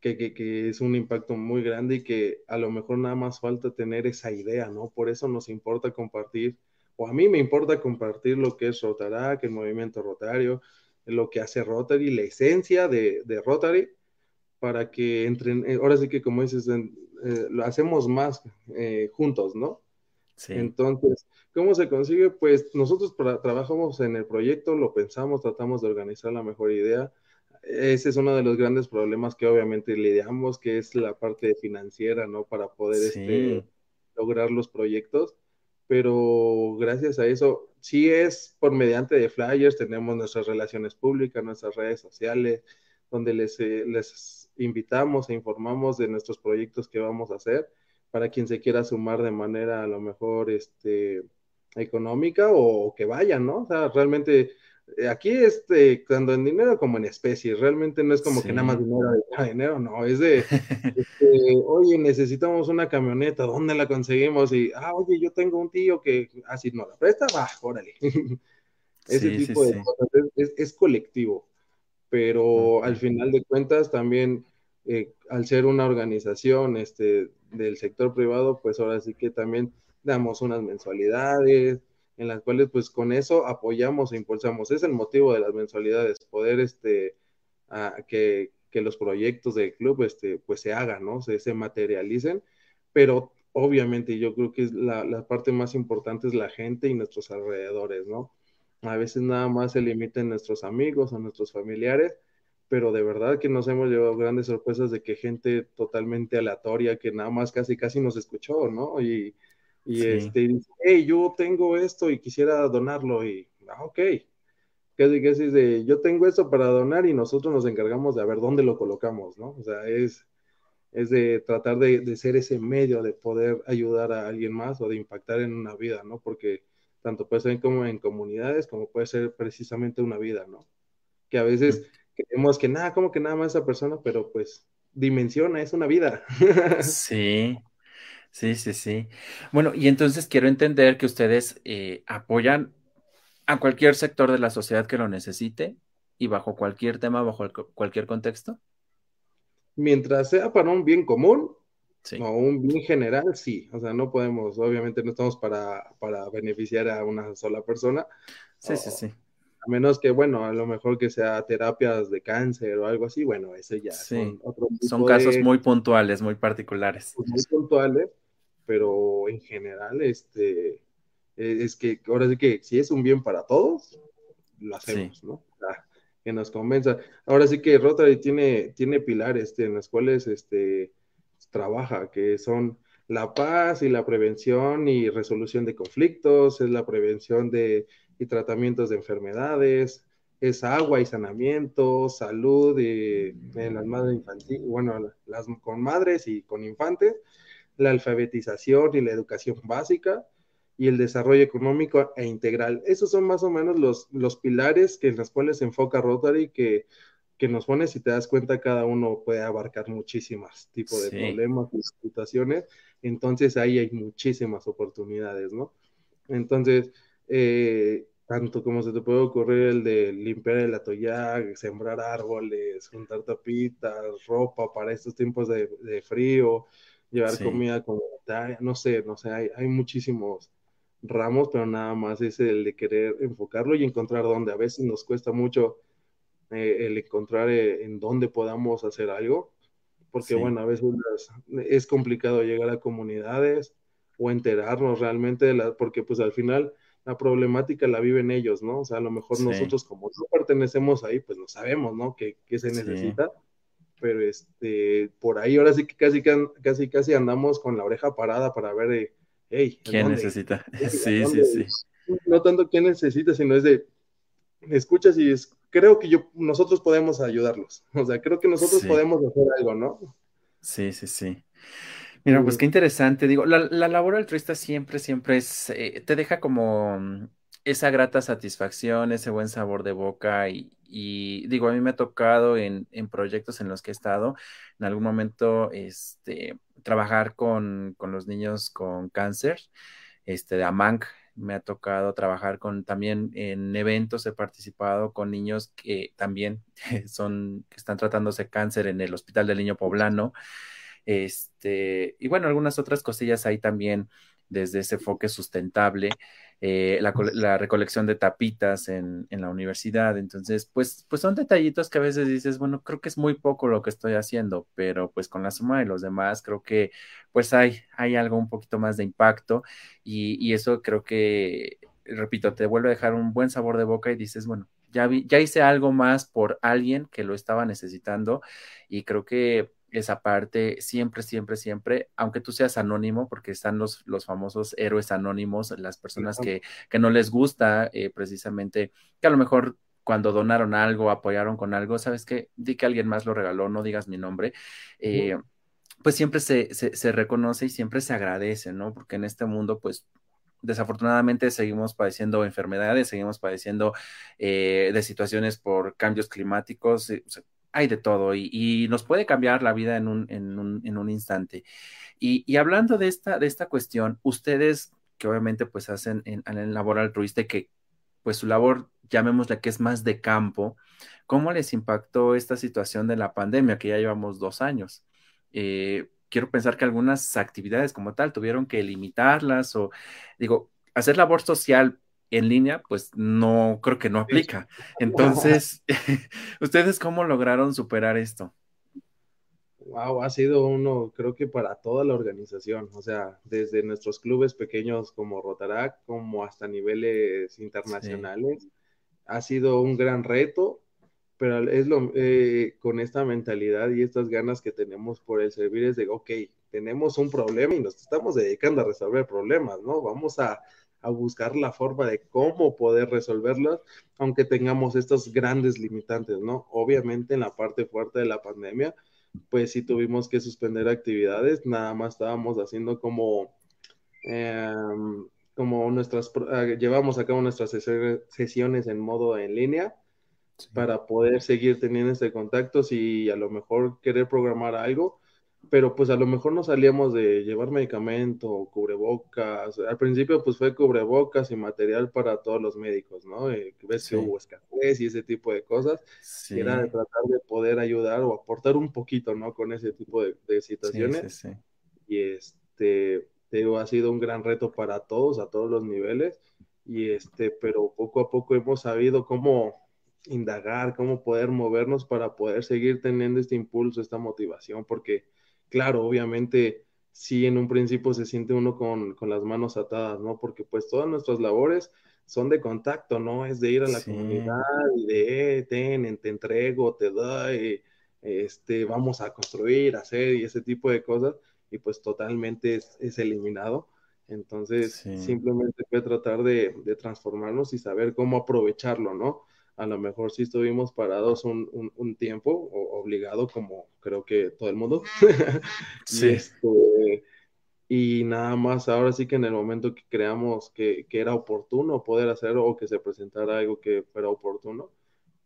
que, que, que, es un impacto muy grande y que a lo mejor nada más falta tener esa idea, ¿no? Por eso nos importa compartir, o a mí me importa compartir lo que es Rotarac, el movimiento rotario, lo que hace Rotary, la esencia de, de Rotary, para que entren, eh, ahora sí que como dices, eh, lo hacemos más eh, juntos, ¿no? Sí. Entonces, ¿cómo se consigue? Pues nosotros trabajamos en el proyecto, lo pensamos, tratamos de organizar la mejor idea. Ese es uno de los grandes problemas que obviamente lidiamos, que es la parte financiera, ¿no? Para poder este, lograr los proyectos. Pero gracias a eso, sí es por mediante de flyers, tenemos nuestras relaciones públicas, nuestras redes sociales, donde les, les invitamos e informamos de nuestros proyectos que vamos a hacer para quien se quiera sumar de manera a lo mejor este, económica o, que vayan, ¿no? O sea, realmente eh, aquí este, cuando en dinero como en especie, realmente no es como que nada más dinero dinero, no, es de, este, oye, necesitamos una camioneta, ¿dónde la conseguimos? Y, ah, oye, yo tengo un tío que, así ah, no la presta, va, órale. Ese tipo de cosas es colectivo pero al final de cuentas también eh, al ser una organización este, del sector privado, pues ahora sí que también damos unas mensualidades en las cuales pues con eso apoyamos e impulsamos. Es el motivo de las mensualidades, poder este, que, que, los proyectos del club este, pues se hagan, ¿no? Se, se materialicen, pero obviamente yo creo que la, la parte más importante es la gente y nuestros alrededores, ¿no? A veces nada más se limiten nuestros amigos o nuestros familiares, pero de verdad que nos hemos llevado grandes sorpresas de que gente totalmente aleatoria que nada más casi casi nos escuchó, ¿no? Y, y este, dice, hey, yo tengo esto y quisiera donarlo y, ah, ok. Casi casi de, yo tengo esto para donar y nosotros nos encargamos de a ver dónde lo colocamos, ¿no? O sea, es, es de tratar de, de ser ese medio de poder ayudar a alguien más o de impactar en una vida, ¿no? Porque tanto puede ser como en comunidades, como puede ser precisamente una vida, ¿no? Que a veces creemos que nada, como que nada más esa persona, pero pues dimensiona, es una vida. Sí, sí, sí, sí. Bueno, y entonces quiero entender que ustedes eh, apoyan a cualquier sector de la sociedad que lo necesite y bajo cualquier tema, bajo cualquier contexto. Mientras sea para un bien común, o un bien general, sí. O sea, no podemos, obviamente no estamos para, para beneficiar a una sola persona. Sí, sí, sí. A menos que, bueno, a lo mejor que sea terapias de cáncer o algo así, bueno, ese ya son Son casos muy puntuales, muy particulares. Muy puntuales, pero en general, este, e, es que ahora sí que si es un bien para todos, lo hacemos, ¿no? que nos convenza. Ahora sí que Rotary tiene, tiene pilares este, en los cuales, este, trabaja, que son la paz y la prevención y resolución de conflictos, es la prevención de, y tratamientos de enfermedades, es agua y saneamiento, salud en las madres infantiles, bueno, las con madres y con infantes, la alfabetización y la educación básica y el desarrollo económico e integral. Esos son más o menos los, los pilares que en los cuales se enfoca Rotary, que, que nos pone, si te das cuenta, cada uno puede abarcar muchísimos tipos de problemas y situaciones. Entonces ahí hay muchísimas oportunidades, ¿no? Entonces, eh, tanto como se te puede ocurrir el de limpiar el atoyac, sembrar árboles, juntar tapitas, ropa para estos tiempos de, frío, llevar comida comunitaria, no sé, no sé, hay, hay muchísimos ramos, pero nada más es el de querer enfocarlo y encontrar dónde. A veces nos cuesta mucho eh, el encontrar eh, en dónde podamos hacer algo, porque bueno, a veces es complicado llegar a comunidades o enterarnos realmente de la, porque pues al final la problemática la viven ellos, ¿no? O sea, a lo mejor nosotros como no pertenecemos ahí, pues no sabemos, ¿no? ¿Qué, se necesita? Pero este, por ahí ahora sí que casi, casi, casi andamos con la oreja parada para ver, eh, hey, ¿quién necesita? Sí, sí, sí. No tanto quién necesita, sino es de, escuchas y es, creo que yo, nosotros podemos ayudarlos. O sea, creo que nosotros podemos hacer algo, ¿no? Sí, sí, sí. Mira, pues qué interesante. Digo, la, labor altruista siempre, siempre es, eh, te deja como mm, esa grata satisfacción, ese buen sabor de boca y, digo, a mí me ha tocado en, proyectos en los que he estado, en algún momento, este, trabajar con, los niños con cáncer, este, de AMANC, me ha tocado trabajar con también en eventos, he participado con niños que también son, que están tratándose cáncer en el Hospital del Niño Poblano. Este, y bueno, algunas otras cosillas ahí también desde ese enfoque sustentable, eh, la, recolección de tapitas en, la universidad. Entonces, pues, pues son detallitos que a veces dices, bueno, creo que es muy poco lo que estoy haciendo, pero pues con la suma de los demás, creo que pues hay, hay algo un poquito más de impacto y, y eso creo que, repito, te vuelve a dejar un buen sabor de boca y dices, bueno, ya, vi, ya hice algo más por alguien que lo estaba necesitando y creo que esa parte siempre, siempre, siempre, aunque tú seas anónimo, porque están los, los famosos héroes anónimos, las personas que, que no les gusta eh, precisamente, que a lo mejor cuando donaron algo, apoyaron con algo, ¿sabes qué? Di que alguien más lo regaló, no digas mi nombre. Eh, pues siempre se, se, reconoce y siempre se agradece, ¿no? Porque en este mundo, pues desafortunadamente seguimos padeciendo enfermedades, seguimos padeciendo eh, de situaciones por cambios climáticos, hay de todo y, nos puede cambiar la vida en un, en un, en un instante. Y, hablando de esta, de esta cuestión, ustedes que obviamente pues hacen en, el labor altruista que pues su labor, llamémosla que es más de campo, ¿cómo les impactó esta situación de la pandemia que ya llevamos dos años? Eh, quiero pensar que algunas actividades como tal tuvieron que limitarlas o digo, hacer labor social en línea, pues no, creo que no aplica. Entonces, ¿ustedes cómo lograron superar esto? Wow, ha sido uno, creo que para toda la organización, o sea, desde nuestros clubes pequeños como Rotarac, como hasta niveles internacionales, ha sido un gran reto, pero es lo, eh, con esta mentalidad y estas ganas que tenemos por el servir es de, ok, tenemos un problema y nos estamos dedicando a resolver problemas, ¿no? Vamos a a buscar la forma de cómo poder resolverlas, aunque tengamos estos grandes limitantes, ¿no? Obviamente en la parte fuerte de la pandemia, pues sí tuvimos que suspender actividades, nada más estábamos haciendo como, em, como nuestras, ah, llevamos a cabo nuestras sesiones en modo en línea para poder seguir teniendo este contacto, si a lo mejor querer programar algo, pero pues a lo mejor no salíamos de llevar medicamento, cubrebocas. Al principio pues fue cubrebocas y material para todos los médicos, ¿no? Eh, ves que hubo escasez y ese tipo de cosas. Y era de tratar de poder ayudar o aportar un poquito, ¿no? Con ese tipo de, situaciones. y este, te digo, ha sido un gran reto para todos, a todos los niveles. Y este, pero poco a poco hemos sabido cómo indagar, cómo poder movernos para poder seguir teniendo este impulso, esta motivación, porque claro, obviamente sí en un principio se siente uno con, las manos atadas, ¿no? Porque pues todas nuestras labores son de contacto, ¿no? Es de ir a la comunidad y de, eh, ten, te entrego, te doy, este, vamos a construir, hacer y ese tipo de cosas, y pues totalmente es, eliminado. Entonces, simplemente fue tratar de, de, transformarnos y saber cómo aprovecharlo, ¿no? A lo mejor sí estuvimos parados un, un, tiempo, obligado como creo que todo el mundo. sí. Este, y nada más ahora sí que en el momento que creamos que, que, era oportuno poder hacerlo o que se presentara algo que fuera oportuno,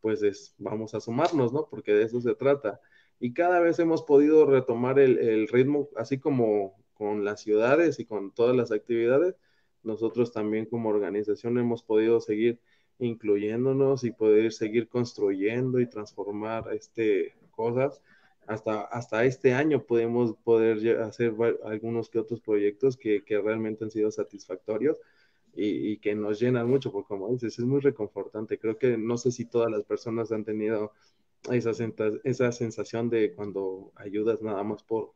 pues es, vamos a sumarnos, ¿no? Porque de eso se trata. Y cada vez hemos podido retomar el, el ritmo, así como con las ciudades y con todas las actividades, nosotros también como organización hemos podido seguir incluyéndonos y poder seguir construyendo y transformar este, cosas hasta, hasta este año podemos poder hacer algunos que otros proyectos que, que realmente han sido satisfactorios y, y, que nos llenan mucho, porque como dices, es muy reconfortante. Creo que no sé si todas las personas han tenido esa, esa sensación de cuando ayudas nada más por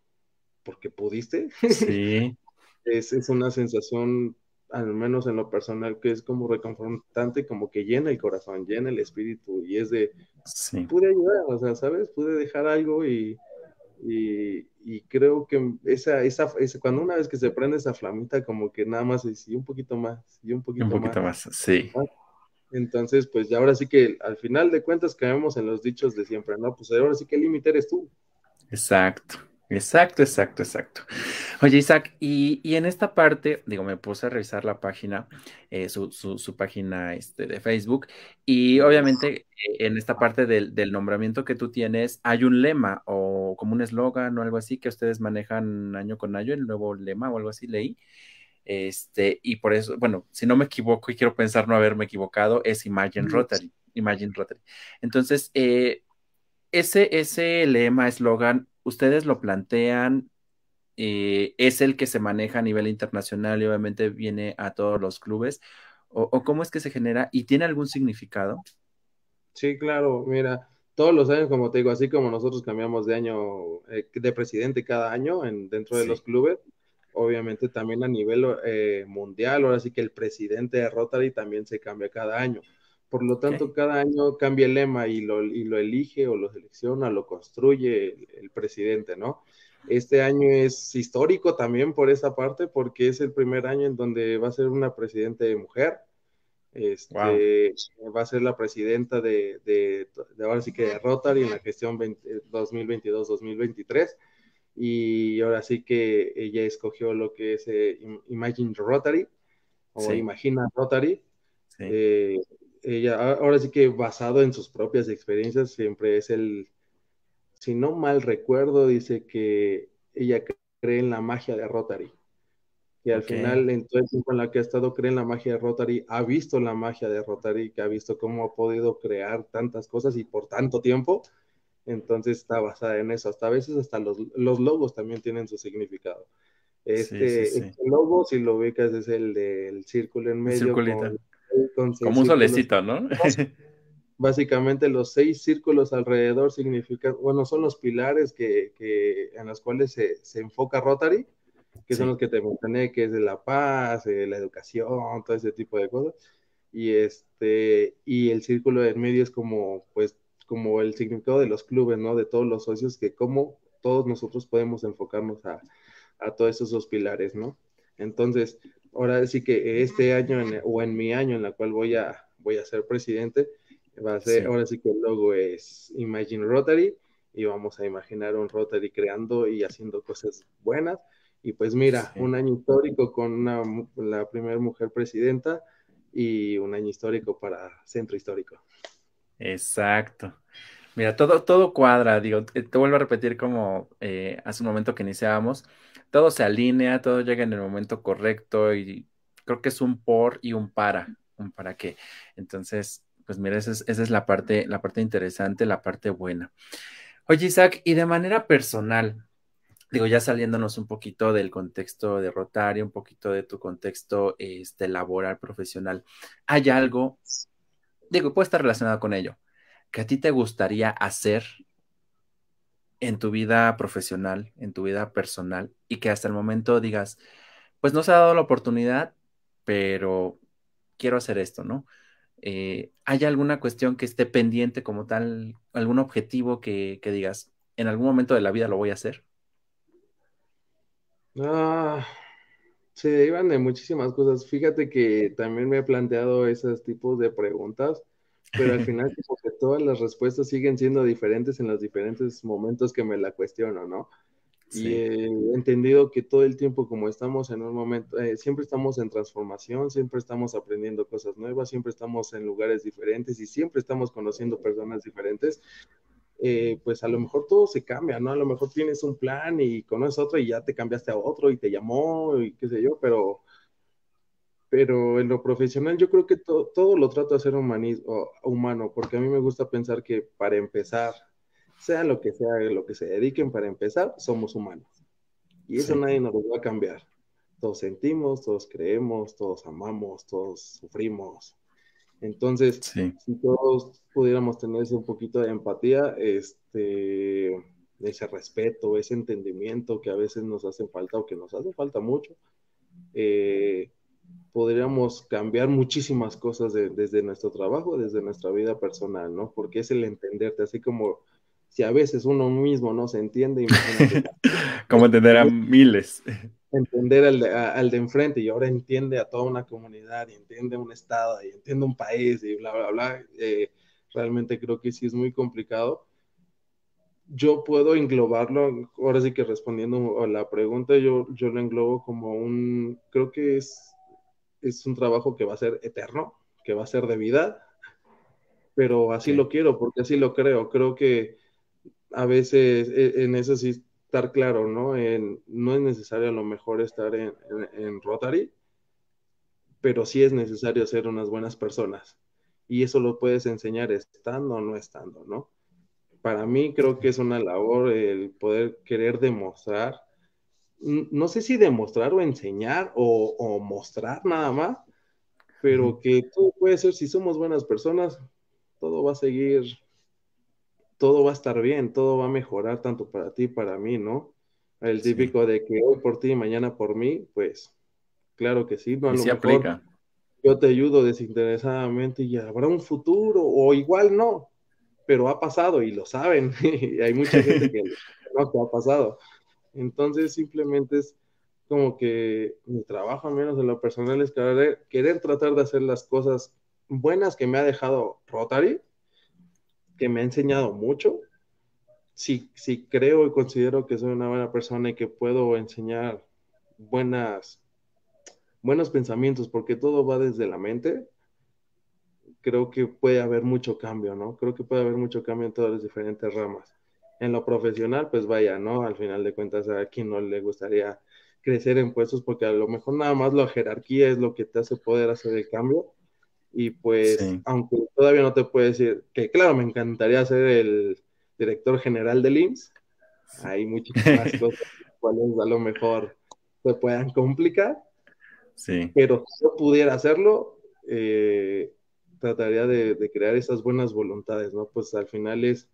porque pudiste. Sí. es, es una sensación al menos en lo personal, que es como reconfortante, como que llena el corazón, llena el espíritu y es de, sí. pude ayudar, o sea, ¿sabes? Pude dejar algo y, y, y creo que esa, esa, esa, cuando una vez que se prende esa flamita, como que nada más es, y un poquito más, y un poquito, un poquito más. más. sí. Entonces, pues ya ahora sí que al final de cuentas caemos en los dichos de siempre, ¿no? Pues ahora sí que el límite eres tú. Exacto. Exacto, exacto, exacto. Oye, Isaac, y, y, en esta parte, digo, me puse a revisar la página, eh, su, su, su, página este, de Facebook, y obviamente eh, en esta parte del, del, nombramiento que tú tienes, hay un lema o como un eslogan o algo así que ustedes manejan año con año, el nuevo lema o algo así leí. Este, y por eso, bueno, si no me equivoco y quiero pensar no haberme equivocado, es Imagine Rotary. Imagine Rotary. Entonces, eh, ese, ese lema, eslogan, ustedes lo plantean, eh, es el que se maneja a nivel internacional y obviamente viene a todos los clubes, o, o, cómo es que se genera y tiene algún significado? Sí, claro, mira, todos los años, como te digo, así como nosotros cambiamos de año, eh, de presidente cada año en, dentro de sí. los clubes, obviamente también a nivel eh, mundial, ahora sí que el presidente de Rotary también se cambia cada año. Por lo tanto, okay. cada año cambia el lema y lo, y lo, elige o lo selecciona, lo construye el, el, presidente, ¿no? Este año es histórico también por esa parte, porque es el primer año en donde va a ser una presidenta de mujer. Este, wow. Va a ser la presidenta de, de, de, ahora sí que de Rotary en la gestión 2022-2023. Y ahora sí que ella escogió lo que es eh, Imagine Rotary o sí. Imagina Rotary. Sí. Eh, ella, ahora sí que basado en sus propias experiencias, siempre es el, si no mal recuerdo, dice que ella cree en la magia de Rotary. Y al okay. final, en todo el tiempo en la que ha estado, cree en la magia de Rotary, ha visto la magia de Rotary, que ha visto cómo ha podido crear tantas cosas y por tanto tiempo. Entonces está basada en eso. Hasta a veces hasta los, los logos también tienen su significado. Este, sí, sí, sí. este logo, si lo ubicas, es el del círculo en medio. Con, como un solecito, ¿no? Básicamente los seis círculos alrededor significan, bueno, son los pilares que, que en los cuales se, se, enfoca Rotary, que sí. son los que te mencioné, que es de la paz, eh, la educación, todo ese tipo de cosas. Y este, y el círculo en medio es como, pues, como el significado de los clubes, ¿no? De todos los socios, que como todos nosotros podemos enfocarnos a, a todos esos pilares, ¿no? Entonces, ahora sí que este año en, o en mi año en la cual voy a, voy a ser presidente, va a ser, sí. ahora sí que el logo es Imagine Rotary y vamos a imaginar un Rotary creando y haciendo cosas buenas. Y pues mira, sí. un año histórico con una, la primera mujer presidenta y un año histórico para Centro Histórico. Exacto. Mira, todo, todo cuadra, digo, te, te vuelvo a repetir como eh, hace un momento que iniciábamos, todo se alinea, todo llega en el momento correcto y creo que es un por y un para, un para qué. Entonces, pues mira, esa es, la parte, la parte interesante, la parte buena. Oye, Isaac, y de manera personal, digo, ya saliéndonos un poquito del contexto de Rotario, un poquito de tu contexto este, laboral, profesional, ¿hay algo, digo, puede estar relacionado con ello, que a ti te gustaría hacer en tu vida profesional, en tu vida personal, y que hasta el momento digas, pues no se ha dado la oportunidad, pero quiero hacer esto, ¿no? Eh, ¿Hay alguna cuestión que esté pendiente como tal, algún objetivo que, que, digas, en algún momento de la vida lo voy a hacer? Ah, se derivan de muchísimas cosas. Fíjate que también me he planteado esos tipos de preguntas pero al final como que todas las respuestas siguen siendo diferentes en los diferentes momentos que me la cuestiono, ¿no? Y he entendido que todo el tiempo, como estamos en un momento, eh, siempre estamos en transformación, siempre estamos aprendiendo cosas nuevas, siempre estamos en lugares diferentes y siempre estamos conociendo personas diferentes. Eh, pues a lo mejor todo se cambia, ¿no? A lo mejor tienes un plan y conoces otro y ya te cambiaste a otro y te llamó y qué sé yo, pero, pero en lo profesional yo creo que todo lo trato de hacer humano, porque a mí me gusta pensar que para empezar, sea lo que sea, lo que se dediquen para empezar, somos humanos. Y eso nadie nos va a cambiar. Todos sentimos, todos creemos, todos amamos, todos sufrimos. Entonces, si todos pudiéramos tener ese un poquito de empatía, este, ese respeto, ese entendimiento que a veces nos hace falta o que nos hace falta mucho, eh, podríamos cambiar muchísimas cosas desde nuestro trabajo, desde nuestra vida personal, ¿no? Porque es el entenderte, así como si a veces uno mismo no se entiende, imagínate. como entender a miles. Entender al de, al de, enfrente y ahora entiende a toda una comunidad y entiende un estado y entiende un país y bla, bla, bla. Eh, realmente creo que sí es muy complicado. Yo puedo englobarlo, ahora sí que respondiendo a la pregunta, yo, yo lo englobo como un, creo que es, es un trabajo que va a ser eterno, que va a ser de vida, pero así lo quiero, porque así lo creo. Creo que a veces e, en eso sí estar claro, ¿no? En, no es necesario a lo mejor estar en, Rotary, pero sí es necesario ser unas buenas personas. Y eso lo puedes enseñar estando o no estando, ¿no? Para mí creo que es una labor el poder querer demostrar, no sé si demostrar o enseñar o, o mostrar nada más, pero que todo puede ser, si somos buenas personas, todo va a seguir todo va a estar bien, todo va a mejorar tanto para ti, para mí, ¿no? El típico de que hoy por ti y mañana por mí, pues claro que sí, no a lo mejor yo te ayudo desinteresadamente y habrá un futuro, o igual no, pero ha pasado y lo saben, y hay mucha gente que no que ha pasado. Entonces simplemente es como que mi trabajo, al menos en lo personal, es querer, querer tratar de hacer las cosas buenas que me ha dejado Rotary, que me ha enseñado mucho. Si, si creo y considero que soy una buena persona y que puedo enseñar buenas, buenos pensamientos, porque todo va desde la mente, creo que puede haber mucho cambio, ¿no? Creo que puede haber mucho cambio en todas las diferentes ramas. En lo profesional, pues vaya, ¿no? Al final de cuentas, a quien no le gustaría crecer en puestos, porque a lo mejor nada más la jerarquía es lo que te hace poder hacer el cambio y pues, aunque todavía no te puedo decir que, claro, me encantaría ser el director general del IMSS. Hay muchísimas cosas cuales a lo mejor se puedan complicar. Sí. Pero si yo pudiera hacerlo, eh, trataría de, crear esas buenas voluntades, ¿no? Pues al final es,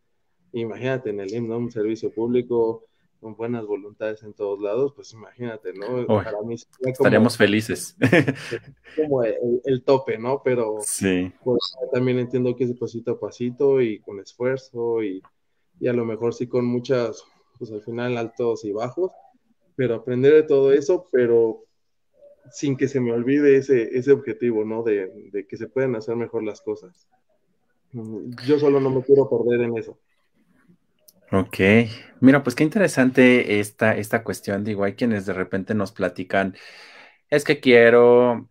imagínate, en el IMSS, ¿no? Un servicio público, con buenas voluntades en todos lados, pues imagínate, ¿no? Para mí estaríamos felices. Como el, tope, ¿no? Pero sí. pues, también entiendo que es pasito a pasito y con esfuerzo y, y, a lo mejor sí con muchas, pues al final altos y bajos, pero aprender de todo eso, pero sin que se me olvide ese, ese objetivo, ¿no? De, de que se pueden hacer mejor las cosas. Mm, yo solo no me quiero perder en eso. Ok, mira, pues qué interesante esta, esta cuestión. Digo, hay quienes de repente nos platican, es que quiero,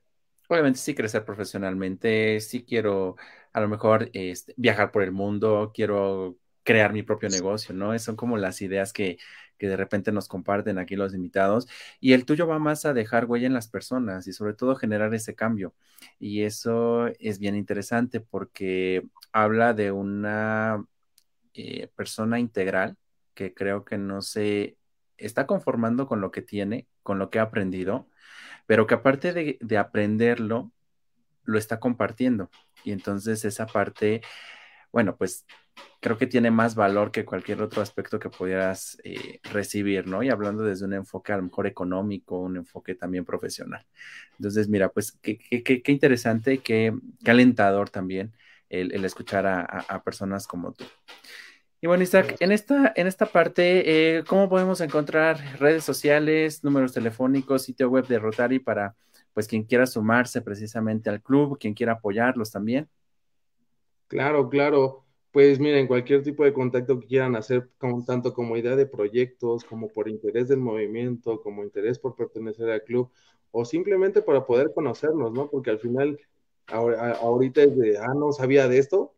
obviamente sí crecer profesionalmente, sí quiero a lo mejor este, viajar por el mundo, quiero crear mi propio negocio, ¿no? Son como las ideas que, que de repente nos comparten aquí los invitados. Y el tuyo va más a dejar huella en las personas y sobre todo generar ese cambio. Y eso es bien interesante porque habla de una eh, persona integral que creo que no se está conformando con lo que tiene, con lo que ha aprendido, pero que aparte de, aprenderlo, lo está compartiendo. Y entonces esa parte, bueno, pues creo que tiene más valor que cualquier otro aspecto que pudieras eh, recibir, ¿no? Y hablando desde un enfoque a lo mejor económico, un enfoque también profesional. Entonces, mira, pues qué, qué, qué interesante, qué, qué, alentador también el, escuchar a, personas como tú. Y bueno, Isaac, en esta, en esta parte, eh, ¿cómo podemos encontrar redes sociales, números telefónicos, sitio web de Rotary para pues quien quiera sumarse precisamente al club, quien quiera apoyarlos también? Claro, claro. Pues miren, cualquier tipo de contacto que quieran hacer, como, tanto como idea de proyectos, como por interés del movimiento, como interés por pertenecer al club, o simplemente para poder conocernos, ¿no? Porque al final, ahora, ahorita es de, ah, no sabía de esto,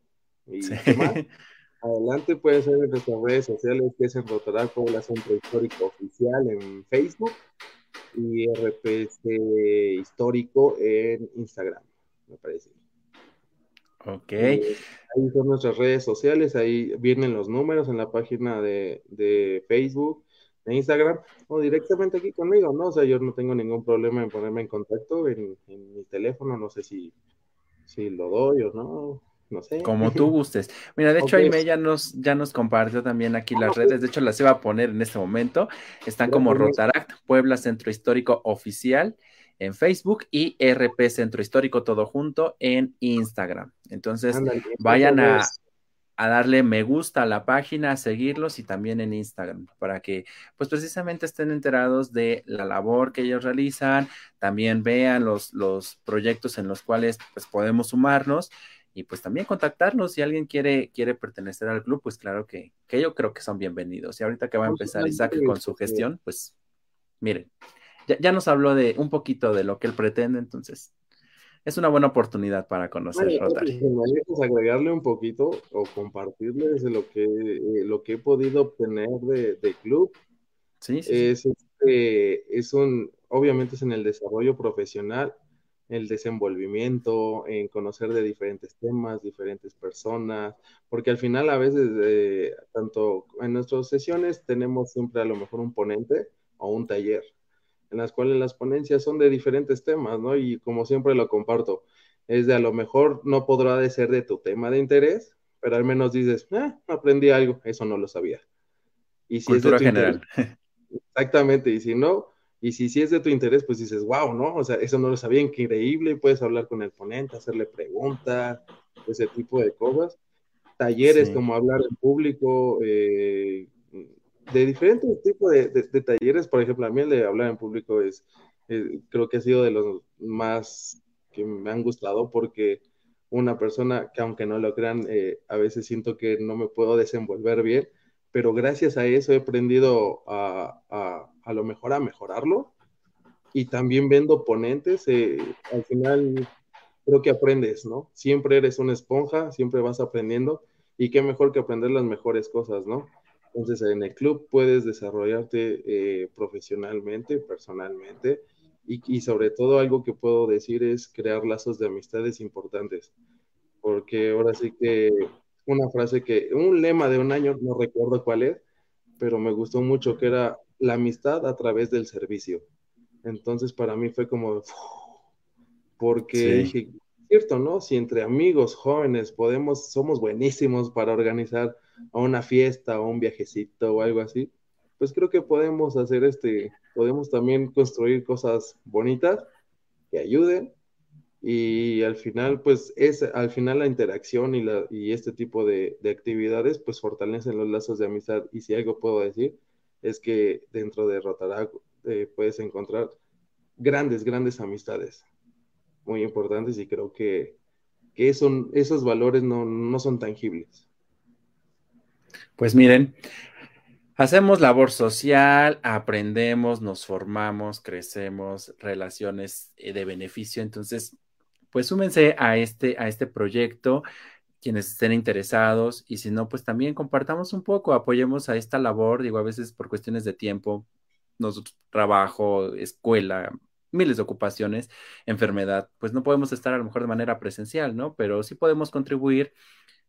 y más. Adelante puede ser en nuestras redes sociales, que es en Rotarac la Centro Histórico Oficial en Facebook y RPC Histórico en Instagram, me parece. Ok. Eh, ahí son nuestras redes sociales, ahí vienen los números en la página de, de, Facebook, de Instagram, o directamente aquí conmigo, ¿no? O sea, yo no tengo ningún problema en ponerme en contacto en, en mi teléfono, no sé si, si lo doy o no, no sé. Como tú gustes. Mira, de hecho, okay. Aime ya nos, ya nos compartió también aquí las redes. De hecho, las iba a poner en este momento. Están como Rotaract, Puebla Centro Histórico Oficial en Facebook y RP Centro Histórico todo junto en Instagram. Entonces, Andale, vayan a, a, darle me gusta a la página, a seguirlos y también en Instagram para que, pues precisamente estén enterados de la labor que ellos realizan, también vean los, los proyectos en los cuales pues podemos sumarnos y pues también contactarnos si alguien quiere, quiere pertenecer al club, pues claro que, que yo creo que son bienvenidos. Y ahorita que va a empezar Isaac con su gestión, pues miren, ya, ya, nos habló de un poquito de lo que él pretende, entonces es una buena oportunidad para conocer Rotary. Pues, agregarle un poquito o compartirles lo que, eh, lo que he podido obtener de, de club. Sí, sí, es, este, es un, obviamente es en el desarrollo profesional, el desenvolvimiento, en conocer de diferentes temas, diferentes personas, porque al final a veces, eh, tanto en nuestras sesiones tenemos siempre a lo mejor un ponente o un taller, en las cuales las ponencias son de diferentes temas, ¿no? Y como siempre lo comparto, es de a lo mejor no podrá de ser de tu tema de interés, pero al menos dices, ah, aprendí algo, eso no lo sabía. Y si Cultura es general. Interés, exactamente, y si no, y si, si es de tu interés, pues dices, wow, ¿no? O sea, eso no lo sabía, increíble, puedes hablar con el ponente, hacerle preguntas, ese tipo de cosas. Talleres sí. como hablar en público, eh, de diferentes tipos de, de, de, talleres, por ejemplo, a mí el de hablar en público es, eh, creo que ha sido de los más que me han gustado porque una persona que aunque no lo crean, eh, a veces siento que no me puedo desenvolver bien, pero gracias a eso he aprendido a, a a lo mejor a mejorarlo. Y también viendo ponentes, eh, al final creo que aprendes, ¿no? Siempre eres una esponja, siempre vas aprendiendo y qué mejor que aprender las mejores cosas, ¿no? Entonces en el club puedes desarrollarte eh, profesionalmente, personalmente y, y, sobre todo algo que puedo decir es crear lazos de amistades importantes, porque ahora sí que una frase que, un lema de un año, no recuerdo cuál es, pero me gustó mucho, que era la amistad a través del servicio. Entonces para mí fue como, porque sí. dije, cierto, ¿no? Si entre amigos jóvenes podemos, somos buenísimos para organizar una fiesta o un viajecito o algo así, pues creo que podemos hacer este, podemos también construir cosas bonitas que ayuden y al final, pues es al final la interacción y, la, y este tipo de, de actividades, pues fortalecen los lazos de amistad y si algo puedo decir, es que dentro de Rotarac eh, puedes encontrar grandes, grandes amistades muy importantes y creo que, que son, esos valores no, no son tangibles. Pues miren, hacemos labor social, aprendemos, nos formamos, crecemos, relaciones eh, de beneficio, entonces, pues súmense a este, a este proyecto quienes estén interesados y si no, pues también compartamos un poco, apoyemos a esta labor, digo, a veces por cuestiones de tiempo, nosotros trabajo, escuela, miles de ocupaciones, enfermedad, pues no podemos estar a lo mejor de manera presencial, ¿no? Pero sí podemos contribuir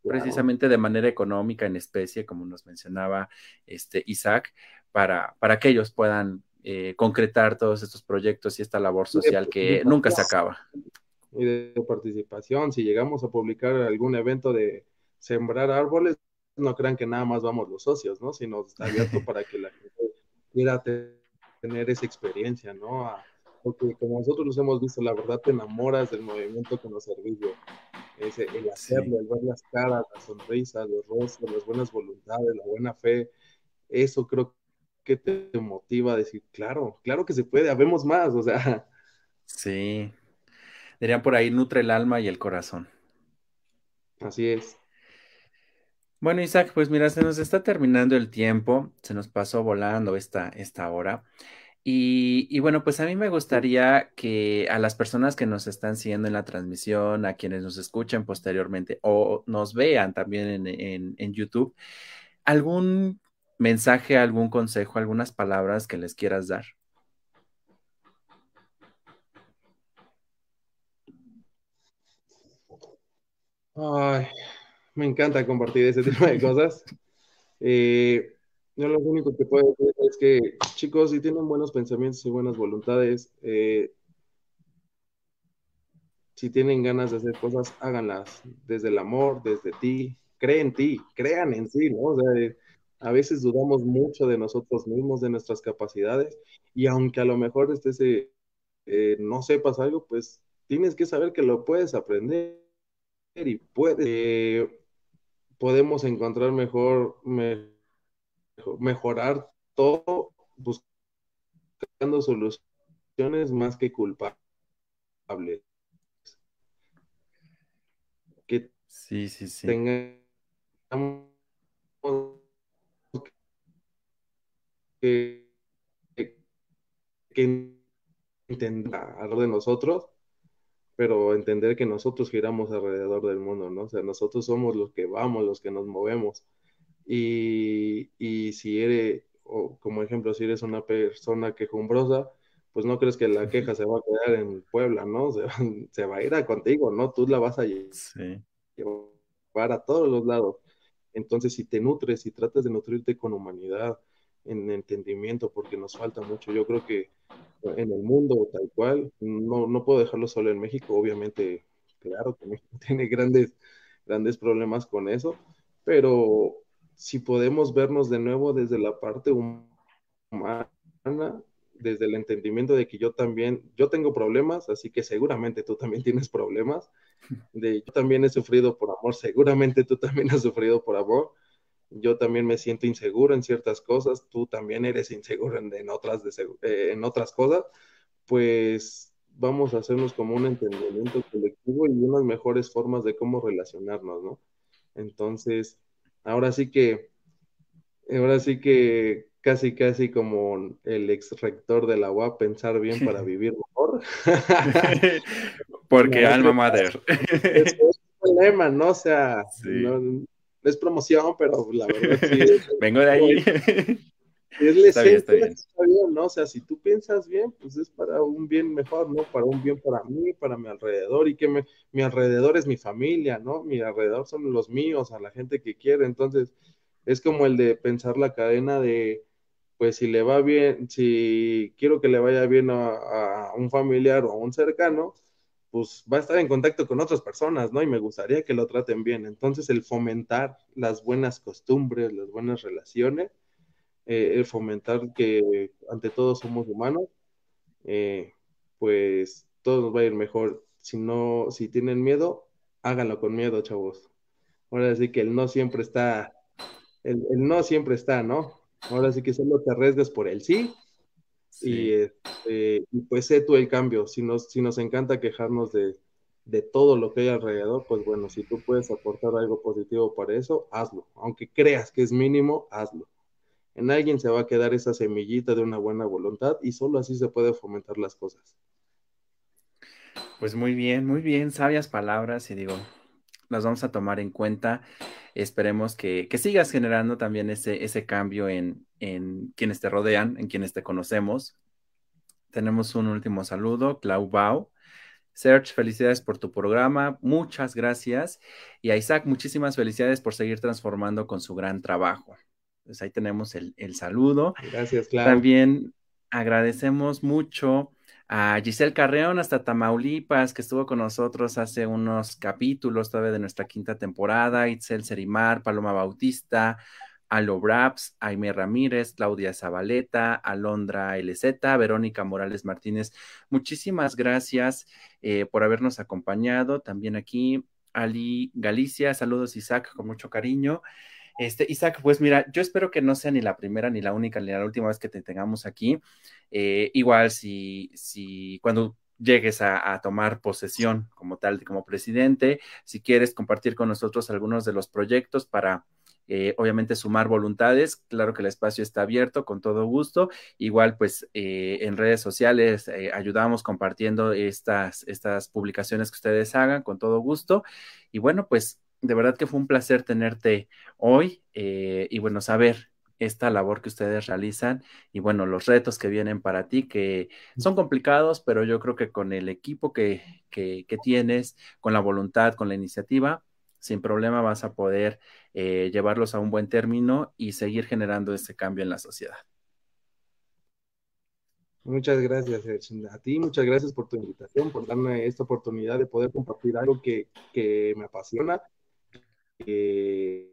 wow. precisamente de manera económica en especie, como nos mencionaba este Isaac, para, para que ellos puedan eh, concretar todos estos proyectos y esta labor social que nunca se acaba y de participación. Si llegamos a publicar algún evento de sembrar árboles, no crean que nada más vamos los socios, ¿no? Sino está abierto para que la gente quiera tener esa experiencia, ¿no? A, porque como nosotros los hemos visto, la verdad te enamoras del movimiento con los servicios. Es el hacerlo, el ver las caras, las sonrisas, los rostros, las buenas voluntades, la buena fe. Eso creo que te motiva a decir, claro, claro que se puede, habemos más, o sea. Sí, dirían por ahí, nutre el alma y el corazón. Así es. Bueno, Isaac, pues mira, se nos está terminando el tiempo, se nos pasó volando esta, esta hora. Y, y, bueno, pues a mí me gustaría que a las personas que nos están siguiendo en la transmisión, a quienes nos escuchen posteriormente o nos vean también en, en, en YouTube, algún mensaje, algún consejo, algunas palabras que les quieras dar. Ay, me encanta compartir ese tipo de cosas. Eh, yo lo único que puedo decir es que, chicos, si tienen buenos pensamientos y buenas voluntades, eh, si tienen ganas de hacer cosas, háganlas desde el amor, desde ti, creen en ti, crean en sí, ¿no? O sea, a veces dudamos mucho de nosotros mismos, de nuestras capacidades, y aunque a lo mejor estés, eh, no sepas algo, pues tienes que saber que lo puedes aprender y puedes, podemos encontrar mejor, mejorar todo buscando soluciones más que culpables. Que sí, sí, sí. tengamos que, que, que entender de nosotros pero entender que nosotros giramos alrededor del mundo, ¿no? O sea, nosotros somos los que vamos, los que nos movemos. Y, y si eres, o como ejemplo, si eres una persona quejumbrosa, pues no crees que la queja se va a quedar en Puebla, ¿no? Se, se va a ir a contigo, ¿no? Tú la vas a llevar a todos los lados. Entonces, si te nutres y tratas de nutrirte con humanidad, en entendimiento, porque nos falta mucho. Yo creo que en el mundo tal cual, no, no puedo dejarlo solo en México, obviamente, claro que México tiene grandes, grandes problemas con eso, pero si podemos vernos de nuevo desde la parte humana, desde el entendimiento de que yo también, yo tengo problemas, así que seguramente tú también tienes problemas, de yo también he sufrido por amor, seguramente tú también has sufrido por amor, yo también me siento inseguro en ciertas cosas, tú también eres inseguro en, otras, eh, en otras cosas, pues vamos a hacernos como un entendimiento colectivo y unas mejores formas de cómo relacionarnos, ¿no? Entonces, ahora sí que, ahora sí que casi, casi como el ex rector de la UAP, pensar bien para vivir mejor. Porque alma madre. Es, un problema, ¿no? O sea, es promoción, pero la verdad sí. Vengo de ahí. Es la está, bien, está, bien. ¿no? O sea, si tú piensas bien, pues es para un bien mejor, ¿no? Para un bien para mí, para mi alrededor, y que me, mi alrededor es mi familia, ¿no? Mi alrededor son los míos, a la gente que quiere. Entonces, es como el de pensar la cadena de, pues si le va bien, si quiero que le vaya bien a, a un familiar o a un cercano, pues va a estar en contacto con otras personas, ¿no? Y me gustaría que lo traten bien. Entonces, el fomentar las buenas costumbres, las buenas relaciones, eh, el fomentar que ante todo somos humanos, eh, pues todo nos va a ir mejor. Si no, si tienen miedo, háganlo con miedo, chavos. Ahora sí que el no siempre está, el, el no siempre está, ¿no? Ahora sí que solo te arriesgas por el sí este, y, pues sé tú el cambio. Si nos, si nos encanta quejarnos de, todo lo que hay alrededor, pues bueno, si tú puedes aportar algo positivo para eso, hazlo. Aunque creas que es mínimo, hazlo. En alguien se va a quedar esa semillita de una buena voluntad y solo así se puede fomentar las cosas. Pues muy bien, muy bien, sabias palabras y digo, las vamos a tomar en cuenta. Esperemos que, sigas generando también ese, ese cambio en, en quienes te rodean, en quienes te conocemos. Tenemos un último saludo, Clau Bau. Serge, felicidades por tu programa, muchas gracias. Y a Isaac, muchísimas felicidades por seguir transformando con su gran trabajo. Pues ahí tenemos el, el saludo. Gracias, Clau. También agradecemos mucho a Giselle Carreón hasta Tamaulipas, que estuvo con nosotros hace unos capítulos todavía de nuestra quinta temporada, Itzel Serimar, Paloma Bautista, Alo Braps, Aime Ramírez, Claudia Zabaleta, Alondra LZ, Verónica Morales Martínez. Muchísimas gracias eh, por habernos acompañado. También aquí, Ali Galicia, saludos Isaac, con mucho cariño. Este, Isaac, pues mira, yo espero que no sea ni la primera, ni la única, ni la última vez que te tengamos aquí. Eh, igual si, si cuando llegues a, tomar posesión como tal, como presidente, si quieres compartir con nosotros algunos de los proyectos para eh, obviamente sumar voluntades. Claro que el espacio está abierto con todo gusto. Igual, pues eh, en redes sociales ayudamos compartiendo estas, estas publicaciones que ustedes hagan con todo gusto. Y bueno, pues de verdad que fue un placer tenerte hoy y bueno, saber esta labor que ustedes realizan y bueno, los retos que vienen para ti, que son complicados, pero yo creo que con el equipo que, que, que tienes, con la voluntad, con la iniciativa, sin problema vas a poder eh, llevarlos a un buen término y seguir generando ese cambio en la sociedad. Muchas gracias, a ti, muchas gracias por tu invitación, por darme esta oportunidad de poder compartir algo que, me apasiona, que,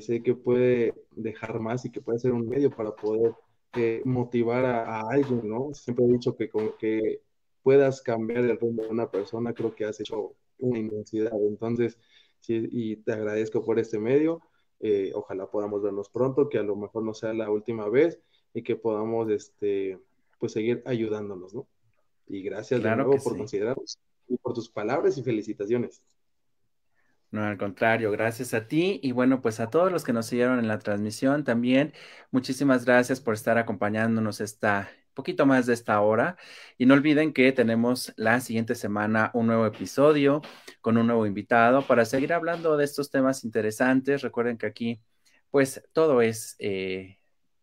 sé que puede dejar más y que puede ser un medio para poder eh, motivar a, alguien, ¿no? Siempre he dicho que con que puedas cambiar el rumbo de una persona, creo que has hecho una inmensidad. Entonces, sí, y te agradezco por este medio. Eh, ojalá podamos vernos pronto, que a lo mejor no sea la última vez y que podamos este, pues seguir ayudándonos, ¿no? Y gracias de nuevo por considerarnos y por tus palabras y felicitaciones. No, al contrario, gracias a ti y bueno, pues a todos los que nos siguieron en la transmisión también, muchísimas gracias por estar acompañándonos esta, poquito más de esta hora. Y no olviden que tenemos la siguiente semana un nuevo episodio con un nuevo invitado para seguir hablando de estos temas interesantes. Recuerden que aquí, pues, todo es eh,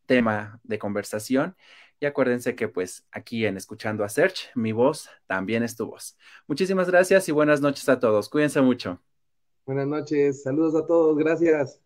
tema de conversación. Y acuérdense que, pues, aquí en Escuchando a Search, mi voz también es tu voz. Muchísimas gracias y buenas noches a todos. Cuídense mucho. Buenas noches. Saludos a todos. Gracias.